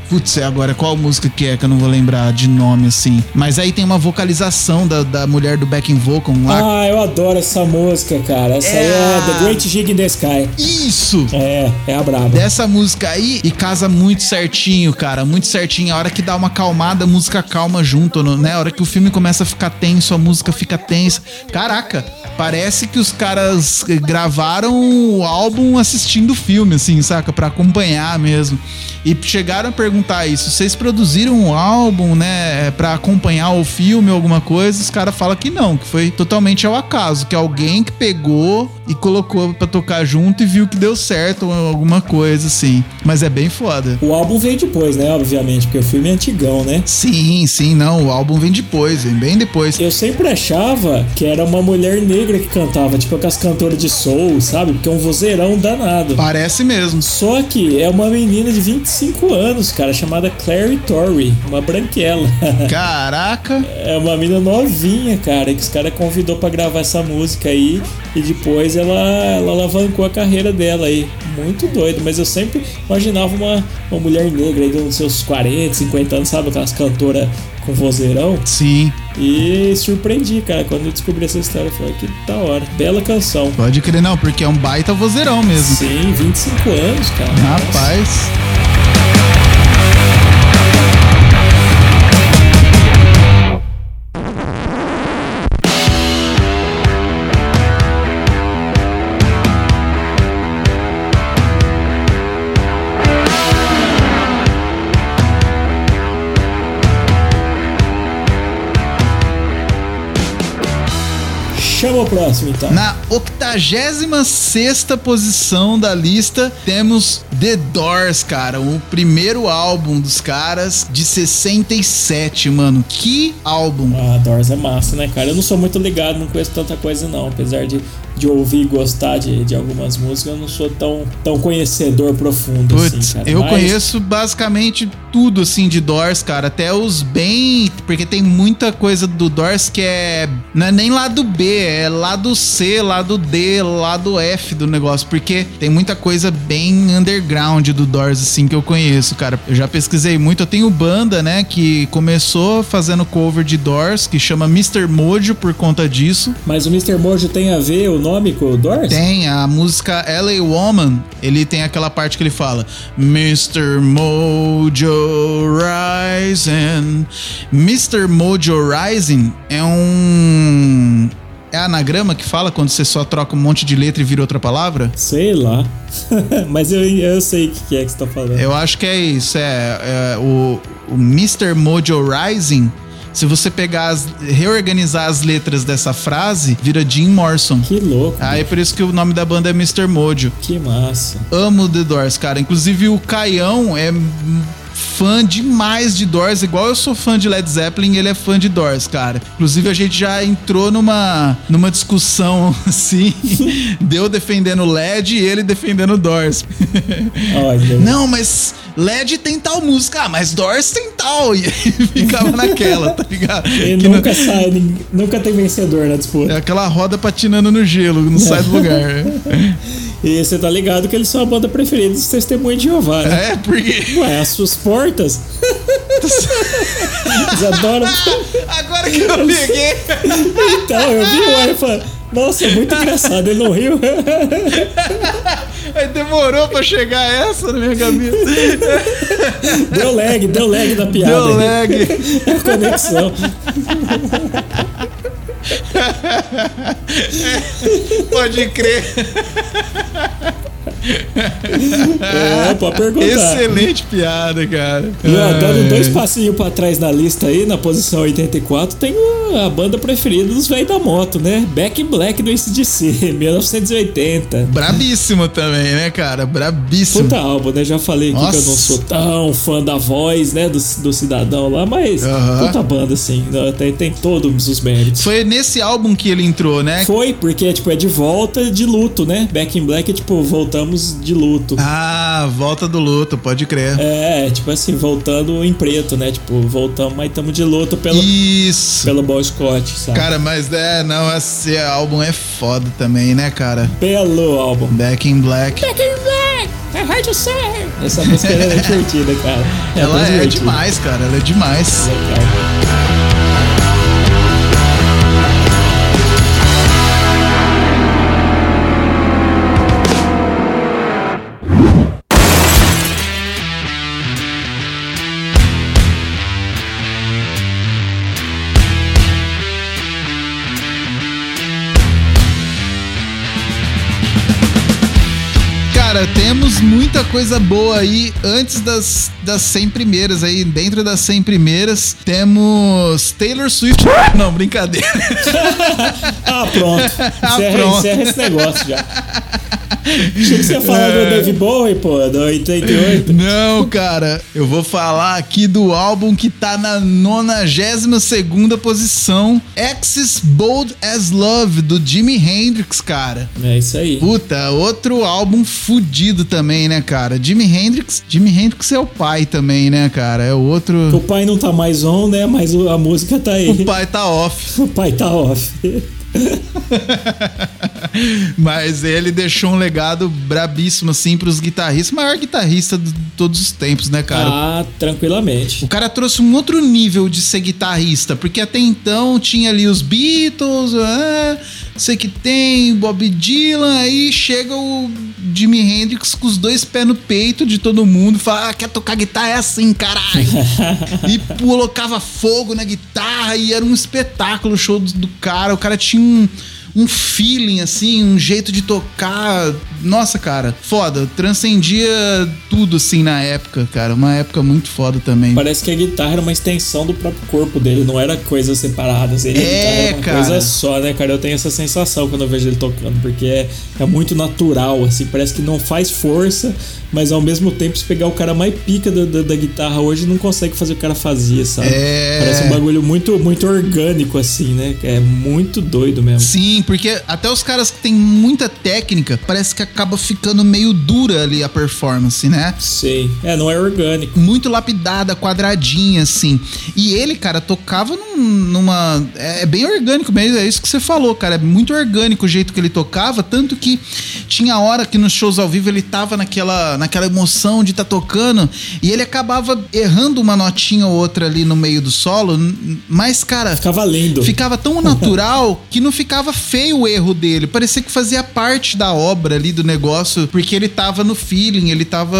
Putz, é agora qual música que é que eu não vou lembrar de nome assim. Mas aí tem uma vocalização da, da mulher do backing vocal lá.
Ah, eu adoro essa música, cara. Essa aí
É
é
a-
The Great Gig in the Sky.
Isso!
É, é a braba.
Dessa música aí e casa muito certinho, cara. Muito certinho. A hora que dá uma calmada, a música calma junto, né? A hora que o filme começa a ficar tenso, a música fica tensa. Caraca, parece que os caras gravaram o álbum assistindo o filme, assim, saca? Pra acompanhar mesmo. E chegaram a perguntar isso. Vocês produziram um álbum, né? Pra acompanhar o filme ou alguma coisa? Os caras falam que não, que foi totalmente ao acaso. Que alguém que pegou e colocou pra tocar junto e viu que deu certo ou alguma coisa, assim. Mas é bem foda.
O álbum veio depois, né? Obviamente, porque o filme é antigão, né?
Sim, sim, não. O álbum vem depois, vem bem depois.
Eu sempre achava achava que era uma mulher negra que cantava, tipo aquelas cantoras de soul, sabe? Porque é um vozeirão danado.
Parece mesmo.
Só que é uma menina de 25 anos, cara, chamada Clary Torrey, uma branquela.
Caraca.
É uma menina novinha, cara, que os caras convidou pra gravar essa música aí e depois ela, ela alavancou a carreira dela aí. Muito doido, mas eu sempre imaginava uma, uma mulher negra aí dos seus 40, 50 anos, sabe? Aquelas cantoras com vozeirão.
Sim.
E surpreendi, cara, quando eu descobri essa história. Eu falei, que da hora. Bela canção.
Pode crer, não, porque é um baita vozeirão mesmo.
Sim, 25 anos, cara.
Rapaz.
Chama próximo, então.
Na 86 posição da lista, temos The Doors, cara. O primeiro álbum dos caras de 67, mano. Que álbum!
Ah, Doors é massa, né, cara? Eu não sou muito ligado, não conheço tanta coisa, não. Apesar de, de ouvir e gostar de, de algumas músicas, eu não sou tão, tão conhecedor profundo
Putz,
assim, cara.
eu
Mas-
conheço basicamente tudo assim de Doors, cara, até os bem, porque tem muita coisa do Doors que é não é nem lado B, é lado C, lado D, lado F do negócio, porque tem muita coisa bem underground do Doors assim que eu conheço, cara. Eu já pesquisei muito, eu tenho banda, né, que começou fazendo cover de Doors, que chama Mr. Mojo por conta disso.
Mas o Mr. Mojo tem a ver o nome com o Doors?
Tem a música LA Woman, ele tem aquela parte que ele fala Mr. Mojo Rising. Mr. Mojo Rising é um. É anagrama que fala quando você só troca um monte de letra e vira outra palavra?
Sei lá. Mas eu, eu sei o que que é que você tá falando.
Eu acho que é isso. É, é o, o Mr. Mojo Rising. Se você pegar as, reorganizar as letras dessa frase, vira Jim Morrison.
Que louco.
Aí é por isso que o nome da banda é Mr. Mojo.
Que massa.
amo The Doors, cara. Inclusive o Caião é fã demais de Doors, igual eu sou fã de Led Zeppelin, ele é fã de Doors, cara. Inclusive a gente já entrou numa, numa discussão assim, deu defendendo Led e ele defendendo Doors.
Olha.
Não, mas Led tem tal música, ah, mas Doors tem tal. E aí ficava naquela, tá ligado?
E
Que não-
nunca sai, nunca tem vencedor na disputa.
É aquela roda patinando no gelo, não sai do lugar.
E você tá ligado que eles são a banda preferida dos testemunhos de Jeová, né?
É, porque.
Ué, as suas portas. Eles adoram.
Agora que eu peguei.
Então, eu vi o falando, nossa, é muito engraçado, ele não riu.
Aí demorou pra chegar essa na minha cabeça.
Deu lag, deu lag da piada.
Deu lag.
É a conexão.
Pode crer.
É, pode perguntar.
Excelente piada, cara.
E ó, dando dois passinhos pra trás na lista aí, na posição 84, tem a banda preferida dos velhos da moto, né? Back in Black do ACDC, 1980.
Brabíssimo também, né, cara? Brabíssimo.
Puta álbum, né? Já falei aqui que eu não sou tão fã da voz, né? Do, do cidadão lá, mas puta banda, assim, né, tem, tem todos os méritos.
Foi nesse álbum que ele entrou, né?
Foi, porque, tipo, é de volta de luto, né? Back in Black é, tipo, voltamos de luto.
Ah, volta do luto, pode crer.
É, tipo assim, voltando em preto, né? Tipo, voltamos, mas estamos de luto pelo,
Isso.
pelo Boy Scott, sabe?
Cara, mas é, não, esse álbum é foda também, né, cara?
Belo álbum.
Back in Black.
Back in Black, heard you say. Essa música é divertida, cara.
Ela
bem
é
divertida.
demais, cara. Ela é demais.
Legal.
Temos muita coisa boa aí antes das, das 100 primeiras aí. Dentro das 100 primeiras, temos Taylor Swift. Não, brincadeira.
Ah, pronto.
Ah,
Encerra,
pronto.
encerra esse negócio já. Achei que você ia falar do Dave Bowie, pô, do 88.
Não, cara, eu vou falar aqui do álbum que tá na 92 posição, Axis Bold as Love, do Jimi Hendrix, cara.
É isso aí.
Puta, outro álbum fudido também, né, cara? Jimi Hendrix, Jimi Hendrix é o pai também, né, cara? É o outro.
O pai não tá mais on, né? Mas a música tá aí.
O pai tá off.
O pai tá off.
Mas ele deixou um legado brabíssimo, assim, pros guitarristas. Maior guitarrista de todos os tempos, né, cara?
Ah, tranquilamente.
O cara trouxe um outro nível de ser guitarrista, porque até então tinha ali os Beatles, ah, sei que tem, Bob Dylan, aí chega o Jimi Hendrix com os dois pés no peito de todo mundo, fala, ah, quer tocar guitarra é assim, caralho. e colocava fogo na guitarra e era um espetáculo o show do, do cara, o cara tinha um um feeling, assim, um jeito de tocar. Nossa, cara, foda. Transcendia tudo, assim, na época, cara. Uma época muito foda também.
Parece que a guitarra era uma extensão do próprio corpo dele, não era coisas separadas. Ele, a
É,
era uma
cara.
coisa só, né, cara? Eu tenho essa sensação quando eu vejo ele tocando, porque é, é muito natural, assim, parece que não faz força, mas ao mesmo tempo, se pegar o cara mais pica da, da, da guitarra hoje, não consegue fazer o cara fazia, sabe?
É.
Parece um bagulho muito, muito orgânico, assim, né? É muito doido mesmo.
Sim, porque até os caras que têm muita técnica, parece que acaba ficando meio dura ali a performance, né?
Sei. É, não é orgânico.
muito lapidada, quadradinha, assim. E ele, cara, tocava num- numa. É, é bem orgânico mesmo, é isso que você falou, cara. É muito orgânico o jeito que ele tocava, tanto que tinha hora que nos shows ao vivo ele tava naquela, naquela emoção de estar tá tocando e ele acabava errando uma notinha ou outra ali no meio do solo, mas, cara.
Ficava lindo.
Ficava tão natural que não ficava feio o erro dele. Parecia que fazia parte da obra ali do negócio, porque ele tava no feeling, ele tava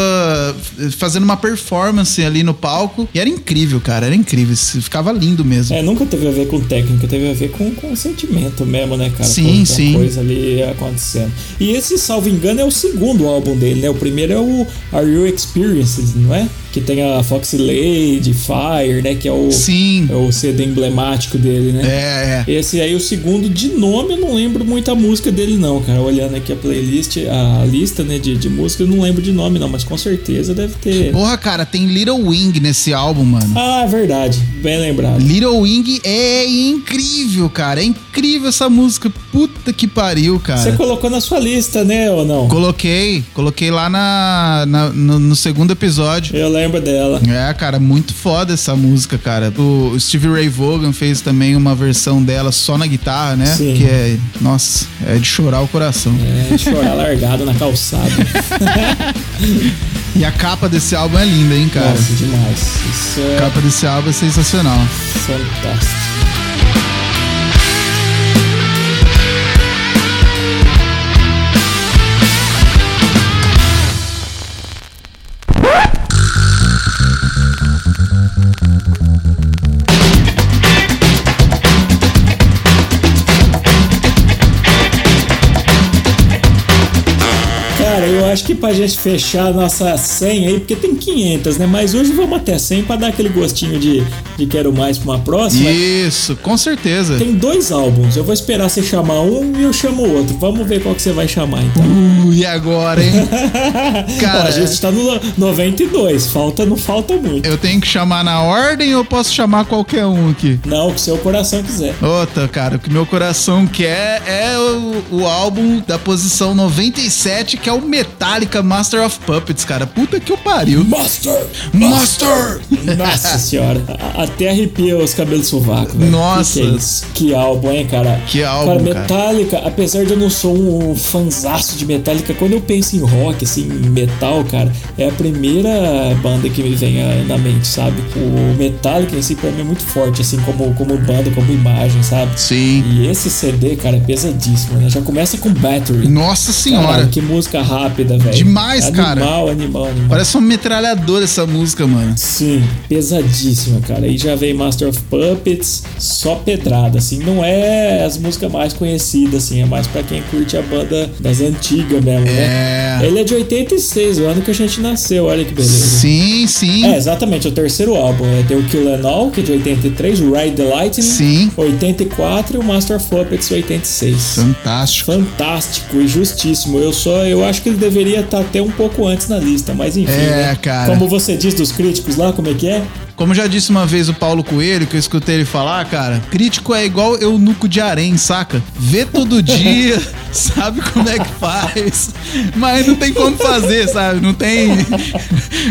fazendo uma performance ali no palco. E era incrível, cara, era incrível. Ficava lindo mesmo.
É, nunca teve a ver com técnica, teve a ver com, com sentimento mesmo, né, cara?
Sim,
com, com
sim.
coisa ali acontecendo. E esse, salvo engano, é o segundo álbum dele, né? O primeiro é o Are You Experienced, não é? Que tem a Foxy Lady, Fire, né? Que é o,
Sim.
é o CD emblemático dele, né?
É, é.
Esse aí, o segundo, de nome, eu não lembro muito a música dele, não, cara. Olhando aqui a playlist, a lista, né, de, de música, eu não lembro de nome, não, mas com certeza deve ter.
Porra, cara, tem Little Wing nesse álbum, mano.
Ah, verdade. Bem lembrado.
Little Wing é incrível, cara. É incrível essa música. Puta que pariu, cara.
Você colocou na sua lista, né, ou não?
Coloquei, coloquei lá na, na- no, no segundo episódio.
Eu lembro dela.
É, cara, muito foda essa música, cara. O Steve Ray Vaughan fez também uma versão dela só na guitarra, né?
Sim.
Que é, nossa, é de chorar o coração.
É, chorar largado na calçada.
E a capa desse álbum é linda, hein, cara?
Nossa, demais. Isso
A
é
capa desse álbum é sensacional.
fantástico. Acho que pra gente fechar a nossa 100 aí, porque tem 500, né? Mas hoje vamos até 100 pra dar aquele gostinho de, de quero mais pra uma próxima.
Isso, com certeza.
Tem dois álbuns. Eu vou esperar você chamar um e eu chamo o outro. Vamos ver qual que você vai chamar, então.
Uh, e agora, hein? Cara,
Ó, a gente tá no 92. Falta, não falta muito.
eu tenho que chamar na ordem ou posso chamar qualquer um aqui?
Não, o que seu coração quiser.
Outra, cara, o que meu coração quer é o, o álbum da posição 97, que é o Metallica Master of Puppets, cara. Puta que o pariu.
Master!
Master!
Nossa senhora. Até arrepia os cabelos sovaco, velho.
Nossa.
Que, que é? Que álbum, hein, cara?
Que álbum,
Cara,
cara.
Metallica, apesar de eu não sou um fanzaço de Metallica, quando eu penso em rock, assim, em metal, cara, é a primeira banda que me vem na mente, sabe? O Metallica em si, pra mim, é muito forte, assim, como, como banda, como imagem, sabe?
Sim.
E esse CD, cara, é pesadíssimo, né? Já começa com Battery.
Nossa senhora.
Caralho, que música rápida, foda, velho.
Demais, cara.
Animal, animal, animal.
Parece uma metralhadora essa música, mano.
Sim, pesadíssima, cara. Aí já vem Master of Puppets, só pedrada, assim. Não é as músicas mais conhecidas, assim. É mais pra quem curte a banda das antigas mesmo, né?
É.
Ele é de 86, o ano que a gente nasceu, olha que beleza.
Sim, sim.
É, exatamente, o terceiro álbum. É, tem o Kill and All, que é de 83, o Ride the Lightning,
Sim.
84 e o Master of Puppets, 86.
Fantástico.
Fantástico e justíssimo. Eu só, eu acho que ele deveria estar até um pouco antes na lista, mas enfim.
É,
né?
cara.
Como você diz dos críticos lá, como é que é?
Como já disse uma vez o Paulo Coelho, que eu escutei ele falar, cara, crítico é igual eunuco de harém, saca? Vê todo dia, sabe como é que faz, mas não tem como fazer, sabe? Não tem,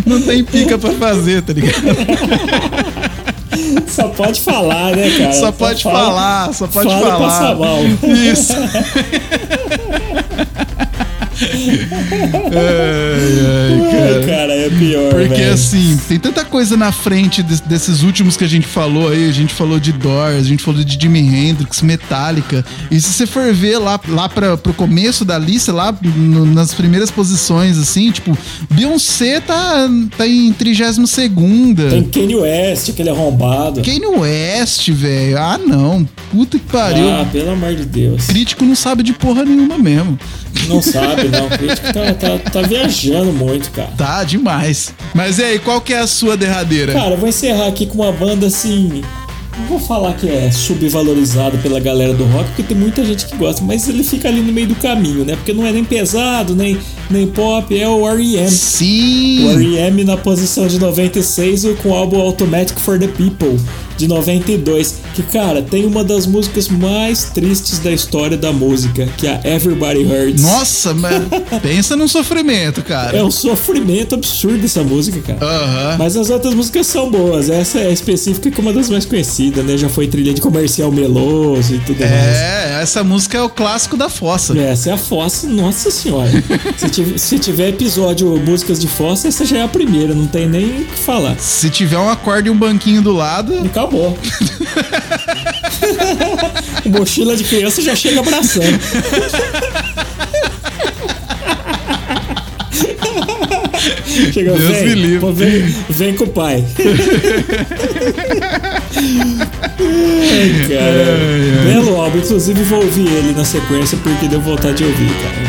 não tem pica pra fazer, tá ligado?
Só pode falar, né, cara?
Só pode
fala-
falar, só pode
fala
falar.
passa mal.
Isso. ai, ai, cara.
Ai, cara, é pior,
Porque
velho.
assim, tem tanta coisa na frente des- desses últimos que a gente falou aí. A gente falou de Doors, a gente falou de Jimi Hendrix, Metallica. E se você for ver lá, lá pra, pro começo da lista, lá no- nas primeiras posições, assim, tipo, Beyoncé tá, tá em 32
Tem Kanye West, aquele arrombado.
Kanye West, velho. Ah, não. Puta que pariu.
Ah, pelo amor de Deus.
Crítico não sabe de porra nenhuma mesmo.
Não sabe, não. O crítico tá, tá, tá viajando muito, cara.
Tá demais. Mas e aí, qual que é a sua derradeira?
Cara, eu vou encerrar aqui com uma banda assim. Não vou falar que é subvalorizado pela galera do rock, porque tem muita gente que gosta, mas ele fica ali no meio do caminho, né? Porque não é nem pesado, nem, nem pop, é o R.E.M. O
Sim.
R.E.M. na posição de 96 e com o álbum Automatic for the People de 92, que cara, tem uma das músicas mais tristes da história da música, que é a Everybody Hurts.
Nossa, mas pensa num sofrimento, cara.
É um sofrimento absurdo essa música, cara.
Aham.
Mas as outras músicas são boas. Essa é específica que é uma das mais conhecidas, né? Já foi trilha de comercial meloso e tudo mais.
É, essa música é o clássico da fossa.
Essa é a Fossa, nossa senhora. se, tiver, se tiver episódio músicas de Fossa, essa já é a primeira, não tem nem o que falar.
Se tiver um acorde e um banquinho do lado,
Acabou. Mochila de criança já chega abraçando. Chega,
Deus
vem,
me livre.
pô, vem, vem com o pai. Ai, cara. Belo álbum, inclusive vou ouvir ele na sequência porque deu vontade de ouvir, cara.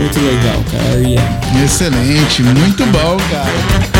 Muito legal, cara. R.E.M.
excelente, muito bom, cara.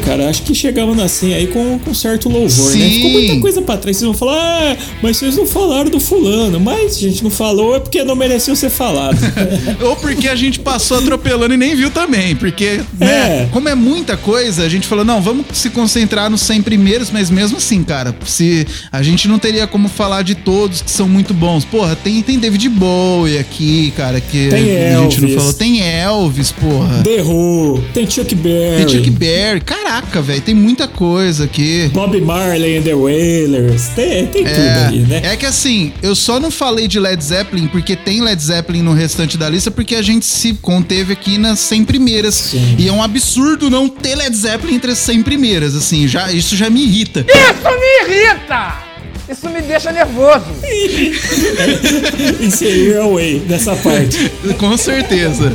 Cara. Acho que chegamos assim aí com, com certo louvor, né?
Sim.
Ficou muita coisa pra trás. Vocês vão falar, ah, mas vocês não falaram do fulano. Mas a gente não falou é porque não mereceu ser falado.
Ou porque a gente passou atropelando e nem viu também. Porque, né,
É.
como é muita coisa, a gente falou, não, vamos se concentrar nos 100 primeiros, mas mesmo assim, cara, se a gente não teria como falar de todos que são muito bons. Porra, tem, tem David Bowie aqui, cara, que
Tem
a gente não
Elvis.
falou. Tem Elvis, porra.
The Who, tem Chuck Berry,
Tem Chuck Berry. Caraca, velho, tem muita coisa aqui.
Bob Marley and the Wailers. Tem, tem tudo ali, né?
É que assim, eu só não falei de Led Zeppelin porque tem Led Zeppelin no restante da lista, porque a gente se conteve aqui nas 100 primeiras.
Sim.
E é um absurdo não ter Led Zeppelin entre as 100 primeiras, assim, já, isso já me irrita.
Isso me irrita! Isso me deixa nervoso.
Inserir away nessa parte.
Com certeza.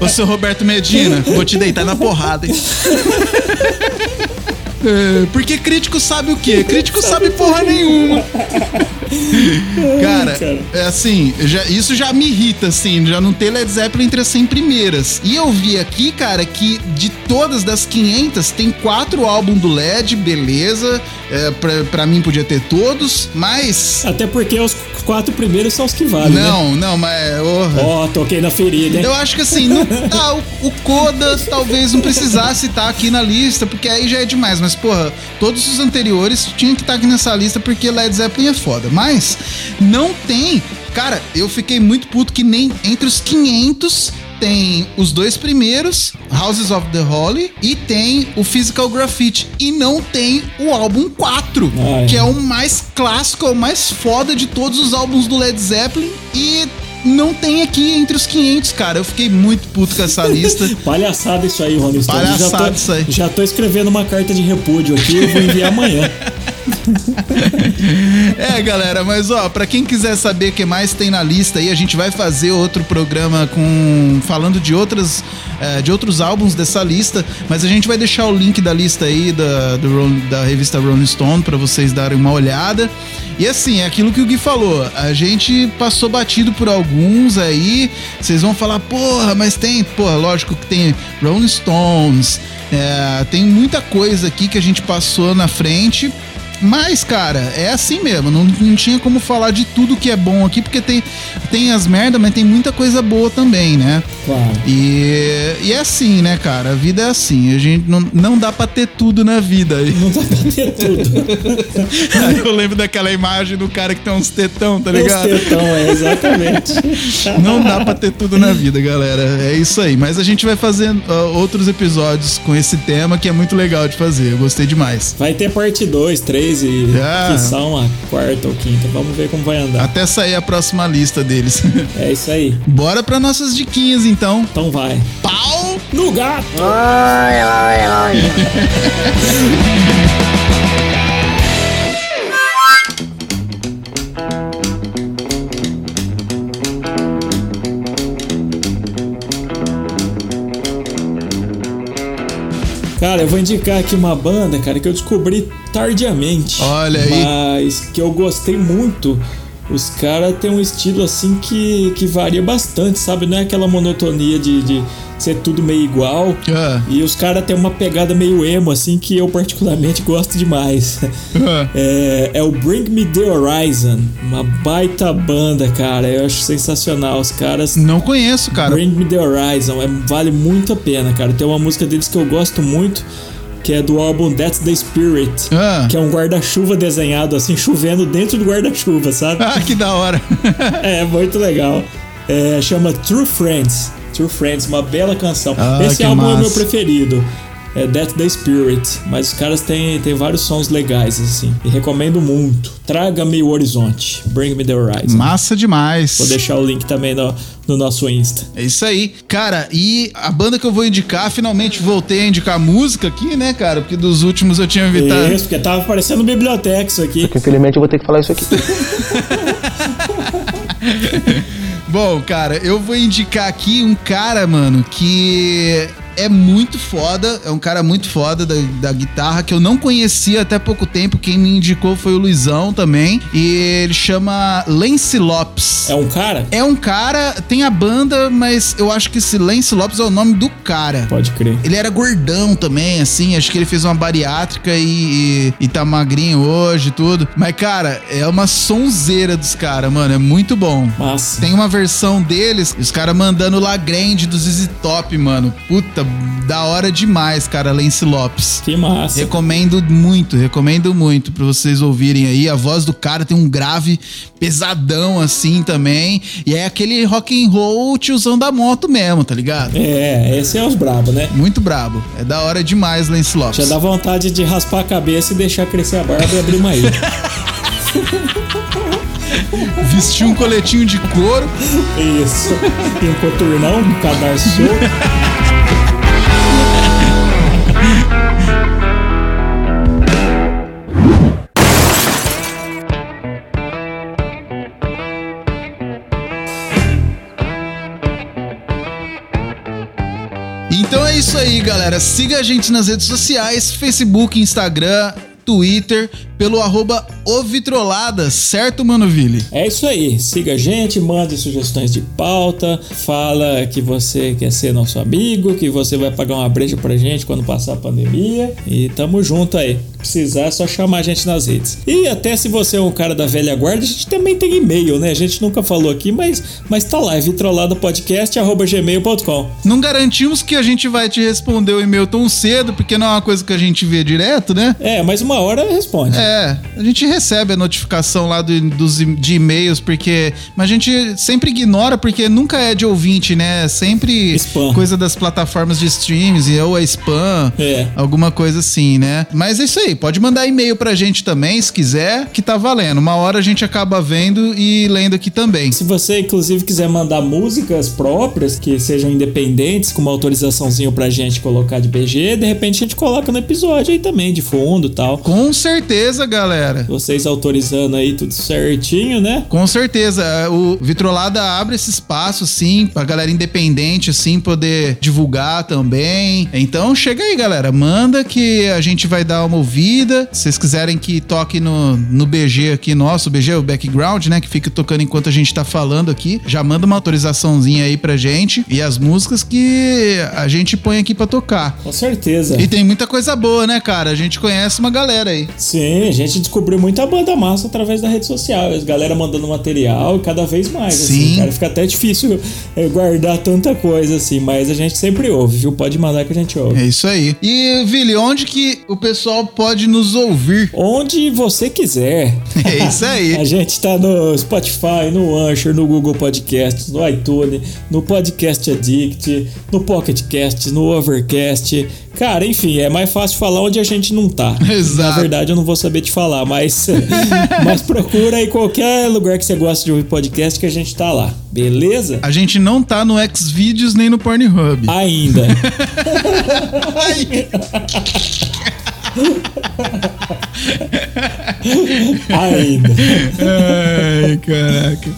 Ô, seu Roberto Medina, vou te deitar na porrada, hein? É, Porque crítico sabe o quê? Crítico sabe porra nenhuma. Cara,
cara.
é assim, já- isso já me irrita, assim, já não ter Led Zeppelin entre as 100 primeiras. E eu vi aqui, cara, que de todas das 500, tem quatro álbuns do Led, beleza. É, pra, pra mim podia ter todos, mas...
Até porque os quatro primeiros são os que valem, né?
Não, não, mas... orra.
Ó, toquei na ferida, hein?
Eu acho que assim, não, tá, o, o talvez não precisasse estar aqui na lista, porque aí já é demais. Mas, porra, todos os anteriores tinham que estar aqui nessa lista porque Led Zeppelin é foda. Mas não tem. Cara, eu fiquei muito puto que nem entre os 500 tem os dois primeiros, Houses of the Holy, e tem o Physical Graffiti. E não tem o álbum 4,
Ah, é.
que é o mais clássico, é o mais foda de todos os álbuns do Led Zeppelin. E não tem aqui entre os 500, cara. Eu fiquei muito puto com essa lista.
Palhaçada isso aí, Rolling Stone.
Palhaçada
já tô,
isso aí.
Já tô escrevendo uma carta de repúdio aqui, eu vou enviar amanhã.
É, galera, mas ó, pra quem quiser saber o que mais tem na lista aí, a gente vai fazer outro programa com falando de outras é, de outros álbuns dessa lista, mas a gente vai deixar o link da lista aí da, do da revista Rolling Stone pra vocês darem uma olhada. E assim, é aquilo que o Gui falou, a gente passou batido por alguns aí, vocês vão falar, porra, mas tem, porra, lógico que tem Rolling Stones, é, tem muita coisa aqui que a gente passou na frente. Mas, cara, é assim mesmo. Não, não tinha como falar de tudo que é bom aqui, porque tem, tem as merda, mas tem muita coisa boa também, né?
Claro.
E, e é assim, né, cara? A vida é assim. A gente não, não dá pra ter tudo na vida.
Não dá pra ter tudo.
Eu lembro daquela imagem do cara que tem uns tetão, tá ligado?
tetão, é, exatamente.
Não dá pra ter tudo na vida, galera. É isso aí. Mas a gente vai fazer ó, outros episódios com esse tema que é muito legal de fazer. Eu gostei demais.
Vai ter parte 2, 3 e
Ah.
que são a quarta ou quinta. Vamos ver como vai andar.
Até sair a próxima lista deles.
É isso aí.
Bora pra nossas diquinhas, então.
Então vai.
Pau!
No gato! Cara, eu vou indicar aqui uma banda, cara, que eu descobri tardiamente.
Olha aí.
Mas que eu gostei muito. Os caras têm um estilo assim que, que varia bastante, sabe? Não é aquela monotonia de, de ser tudo meio igual.
Ah.
E os caras têm uma pegada meio emo, assim, que eu particularmente gosto demais.
Ah.
É, é o Bring Me The Horizon, uma baita banda, cara. Eu acho sensacional. Os caras
Não conheço, cara.
Bring Me The Horizon, é, vale muito a pena, cara. Tem uma música deles que eu gosto muito, que é do álbum That's the Spirit,
Ah.
que é um guarda-chuva desenhado assim, chovendo dentro do guarda-chuva, sabe?
Ah, que da hora.
é, muito legal. É, chama True Friends. True Friends, uma bela canção.
Ah,
Esse álbum é o meu
massa.
preferido. É That's the Spirit. Mas os caras têm, têm vários sons legais, assim. E recomendo muito. Traga-me o horizonte. Bring me the horizon.
Massa demais.
Vou deixar o link também no, no nosso Insta.
É isso aí. Cara, e a banda que eu vou indicar, finalmente voltei a indicar música aqui, né, cara? Porque dos últimos eu tinha evitado.
Isso, porque tava parecendo biblioteca isso aqui.
Infelizmente eu vou ter que falar isso aqui.
Bom, cara, eu vou indicar aqui um cara, mano, que é muito foda, é um cara muito foda da, da guitarra, que eu não conhecia até pouco tempo. Quem me indicou foi o Luizão também. E ele chama Lance Lopes.
É um cara?
É um cara, tem a banda, mas eu acho que esse Lance Lopes é o nome do cara.
Pode crer.
Ele era gordão também, assim. Acho que ele fez uma bariátrica e, e, e tá magrinho hoje e tudo. Mas, cara, é uma sonzeira dos caras, mano. É muito bom.
Massa.
Tem uma versão deles, os caras mandando lá grande do ZZ Top, mano. Puta, da hora demais, cara, Lance Lopes.
Que massa.
Recomendo muito, recomendo muito pra vocês ouvirem aí. A voz do cara tem um grave pesadão assim também. E é aquele rock and roll tiozão da moto mesmo, tá ligado?
É, esse é os brabo, né?
Muito brabo. É da hora demais, Lance Lopes.
Já dá vontade de raspar a cabeça e deixar crescer a barba e abrir uma ilha.
Vestir um coletinho de couro.
Isso. E um coturnão, um cadarço
galera. Siga a gente nas redes sociais: Facebook, Instagram, Twitter, pelo arroba Ovitrolada, certo, Mano Vili?
É isso aí. Siga a gente, mande sugestões de pauta, fala que você quer ser nosso amigo, que você vai pagar uma breja pra gente quando passar a pandemia. E tamo junto aí. Precisar é só chamar a gente nas redes. E até se você é um cara da velha guarda, a gente também tem e-mail, né? A gente nunca falou aqui, mas, mas tá lá, é vitroladapodcast.gmail.com.
Não garantimos que a gente vai te responder o e-mail tão cedo, porque não é uma coisa que a gente vê direto, né?
É, mas uma hora responde.
É, a gente recebe a notificação lá do, dos, de e-mails, porque. Mas a gente sempre ignora, porque nunca é de ouvinte, né? É Sempre
Spam.
coisa das plataformas de streams, ou é spam,
É.
alguma coisa assim, né? Mas é isso aí, pode mandar e-mail pra gente também, se quiser, que tá valendo. Uma hora a gente acaba vendo e lendo aqui também.
Se você, inclusive, quiser mandar músicas próprias, que sejam independentes, com uma autorizaçãozinho pra gente colocar de BG, de repente a gente coloca no episódio aí também, de fundo e tal.
Com certeza, galera.
Vocês autorizando aí tudo certinho, né?
Com certeza, é, o Vitrolada abre esse espaço, sim, pra galera independente, assim, poder divulgar também. Então chega aí, galera, manda que a gente vai dar uma ouvida. Se vocês quiserem que toque no, no BG aqui nosso, o BG é o background, né, que fica tocando enquanto a gente tá falando aqui, já manda uma autorizaçãozinha aí pra gente e as músicas que a gente põe aqui pra tocar.
Com certeza.
E tem muita coisa boa, né, cara? A gente conhece uma galera aí.
Sim, a gente descobriu muita banda massa através da rede social. As galera mandando material cada vez mais.
Sim.
Assim, cara, fica até difícil guardar tanta coisa assim, mas a gente sempre ouve, viu? Pode mandar que a gente ouve.
É isso aí. E, Vili, onde que o pessoal pode nos ouvir?
Onde você quiser.
É isso aí.
A gente tá no Spotify, no Anchor, no Google Podcasts, no iTunes, no Podcast Addict, no Pocket Cast, no Overcast. Cara, enfim, é mais fácil falar onde a gente não tá.
Exato.
Na verdade, eu não vou saber te falar, mas, mas procura aí qualquer lugar que você gosta de ouvir podcast que a gente tá lá. Beleza?
A gente não tá no Xvideos nem no Pornhub.
Ainda. Ainda.
Ai, caraca.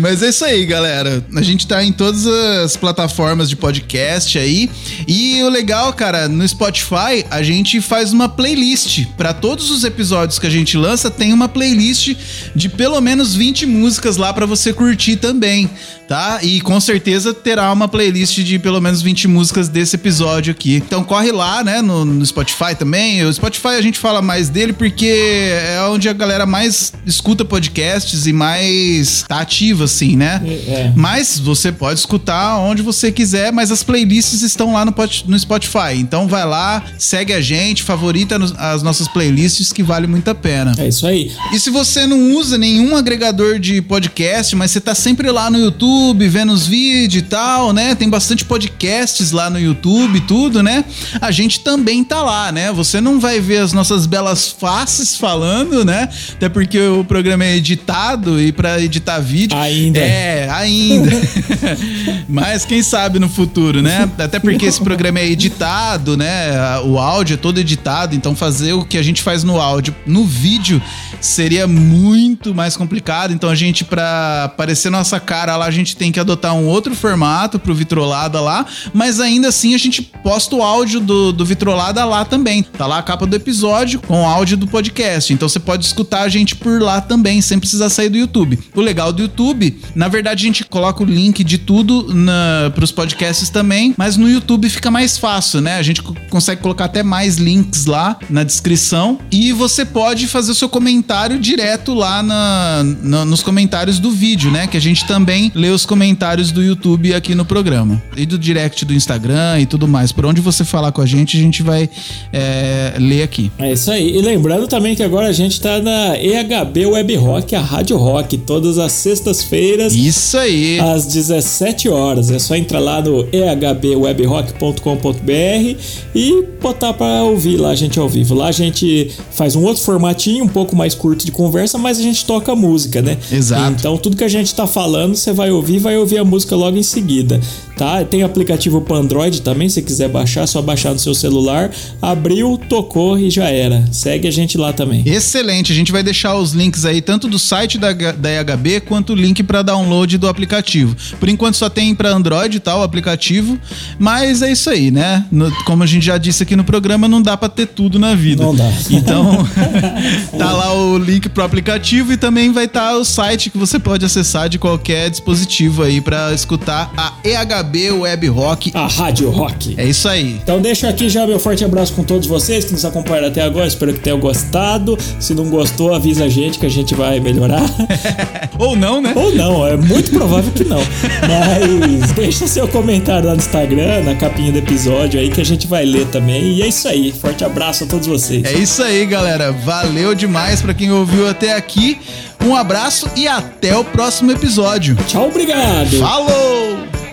Mas é isso aí, galera. A gente tá em todas as plataformas de podcast aí. E o legal, cara, no Spotify, a gente faz uma playlist. Pra todos os episódios que a gente lança, tem uma playlist de pelo menos 20 músicas lá pra você curtir também, tá? E com certeza terá uma playlist de pelo menos 20 músicas desse episódio aqui. Então corre lá, né, no, no Spotify também. O Spotify a gente fala mais dele porque é onde a galera mais escuta podcasts e mais tá ativa, assim, né?
É.
Mas você pode escutar onde você quiser, mas as playlists estão lá no, pot- no Spotify. Então vai lá, segue a gente, favorita as nossas playlists que vale muito a pena.
É isso aí.
E se você não usa nenhum agregador de podcast, mas você tá sempre lá no YouTube, vendo os vídeos e tal, né? Tem bastante podcasts lá no YouTube tudo, né? A gente também tá lá, né? Você não vai ver as nossas belas faces falando, né? Até porque o programa é editado e pra editar vídeo.
Ainda.
É, ainda. mas quem sabe no futuro, né? Até porque esse programa é editado, né? O áudio é todo editado, então fazer o que a gente faz no áudio no vídeo seria muito mais complicado. Então a gente, pra aparecer nossa cara lá, a gente tem que adotar um outro formato pro Vitrolada lá, mas ainda assim a gente posta o áudio do, do Vitrolada lá também. Tá lá a capa do episódio com o áudio do podcast. Então você pode escutar a gente por lá também, sem precisar sair do YouTube. O legal do YouTube, na verdade, a gente coloca o link de tudo na, pros podcasts também, mas no YouTube fica mais fácil, né? A gente co- consegue colocar até mais links lá na descrição e você pode fazer o seu comentário direto lá na, na- nos comentários do vídeo, né? Que a gente também lê os comentários do YouTube aqui no programa. E do direct do Instagram e tudo mais. Por onde você falar com a gente, a gente vai é, ler aqui.
É isso aí. E lembrando também que agora a gente tá na EHB Web Rock, a Rádio Rock, todas as sextas-feiras.
Isso aí.
Às 17 horas. É só entrar lá no ehbwegrock.com.br e botar pra ouvir lá a gente ao vivo. Lá a gente faz um outro formatinho, um pouco mais curto de conversa, mas a gente toca música, né?
Exato.
Então tudo que a gente tá falando, você vai ouvir, vai ouvir a música logo em seguida, tá? Tem aplicativo para Android também, se quiser baixar, é só baixar no seu celular. Abriu, tocou e já era. Segue a gente lá também.
Excelente, a gente vai deixar os links aí tanto do site da, da EHB quanto o link para download do aplicativo. Por enquanto só tem para Android tá, o aplicativo, mas é isso aí, né? No- como a gente já disse aqui no programa, não dá para ter tudo na vida.
Não dá.
Então, tá lá o link pro aplicativo e também vai estar o site que você pode acessar de qualquer dispositivo aí para escutar a HB Web Rock.
A Rádio Rock.
É isso aí.
Então deixo aqui já meu forte abraço com todos vocês que nos acompanharam até agora. Espero que tenham gostado. Se não gostou, avisa a gente que a gente vai melhorar.
Ou não, né?
Ou não, é muito provável que não. Mas deixa seu comentário lá no Instagram, na capinha do episódio aí que a gente vai ler também. E é isso aí. Forte abraço a todos vocês.
É isso aí, galera. Valeu demais pra quem ouviu até aqui. Um abraço e até o próximo episódio.
Tchau, obrigado.
Falou!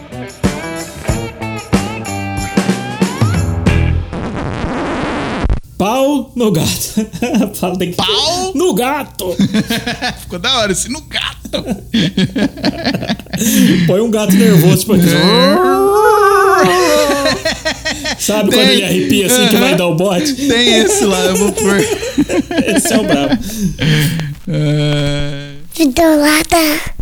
Pau no gato. Fala, tem que-
Pau?
no gato.
Ficou da hora esse no gato.
Põe um gato nervoso pra Sabe quando
Tem.
ele arrepia assim que vai dar o bote?
Tem esse lá, eu vou pôr.
Esse é o brabo.
É...
Vidolada.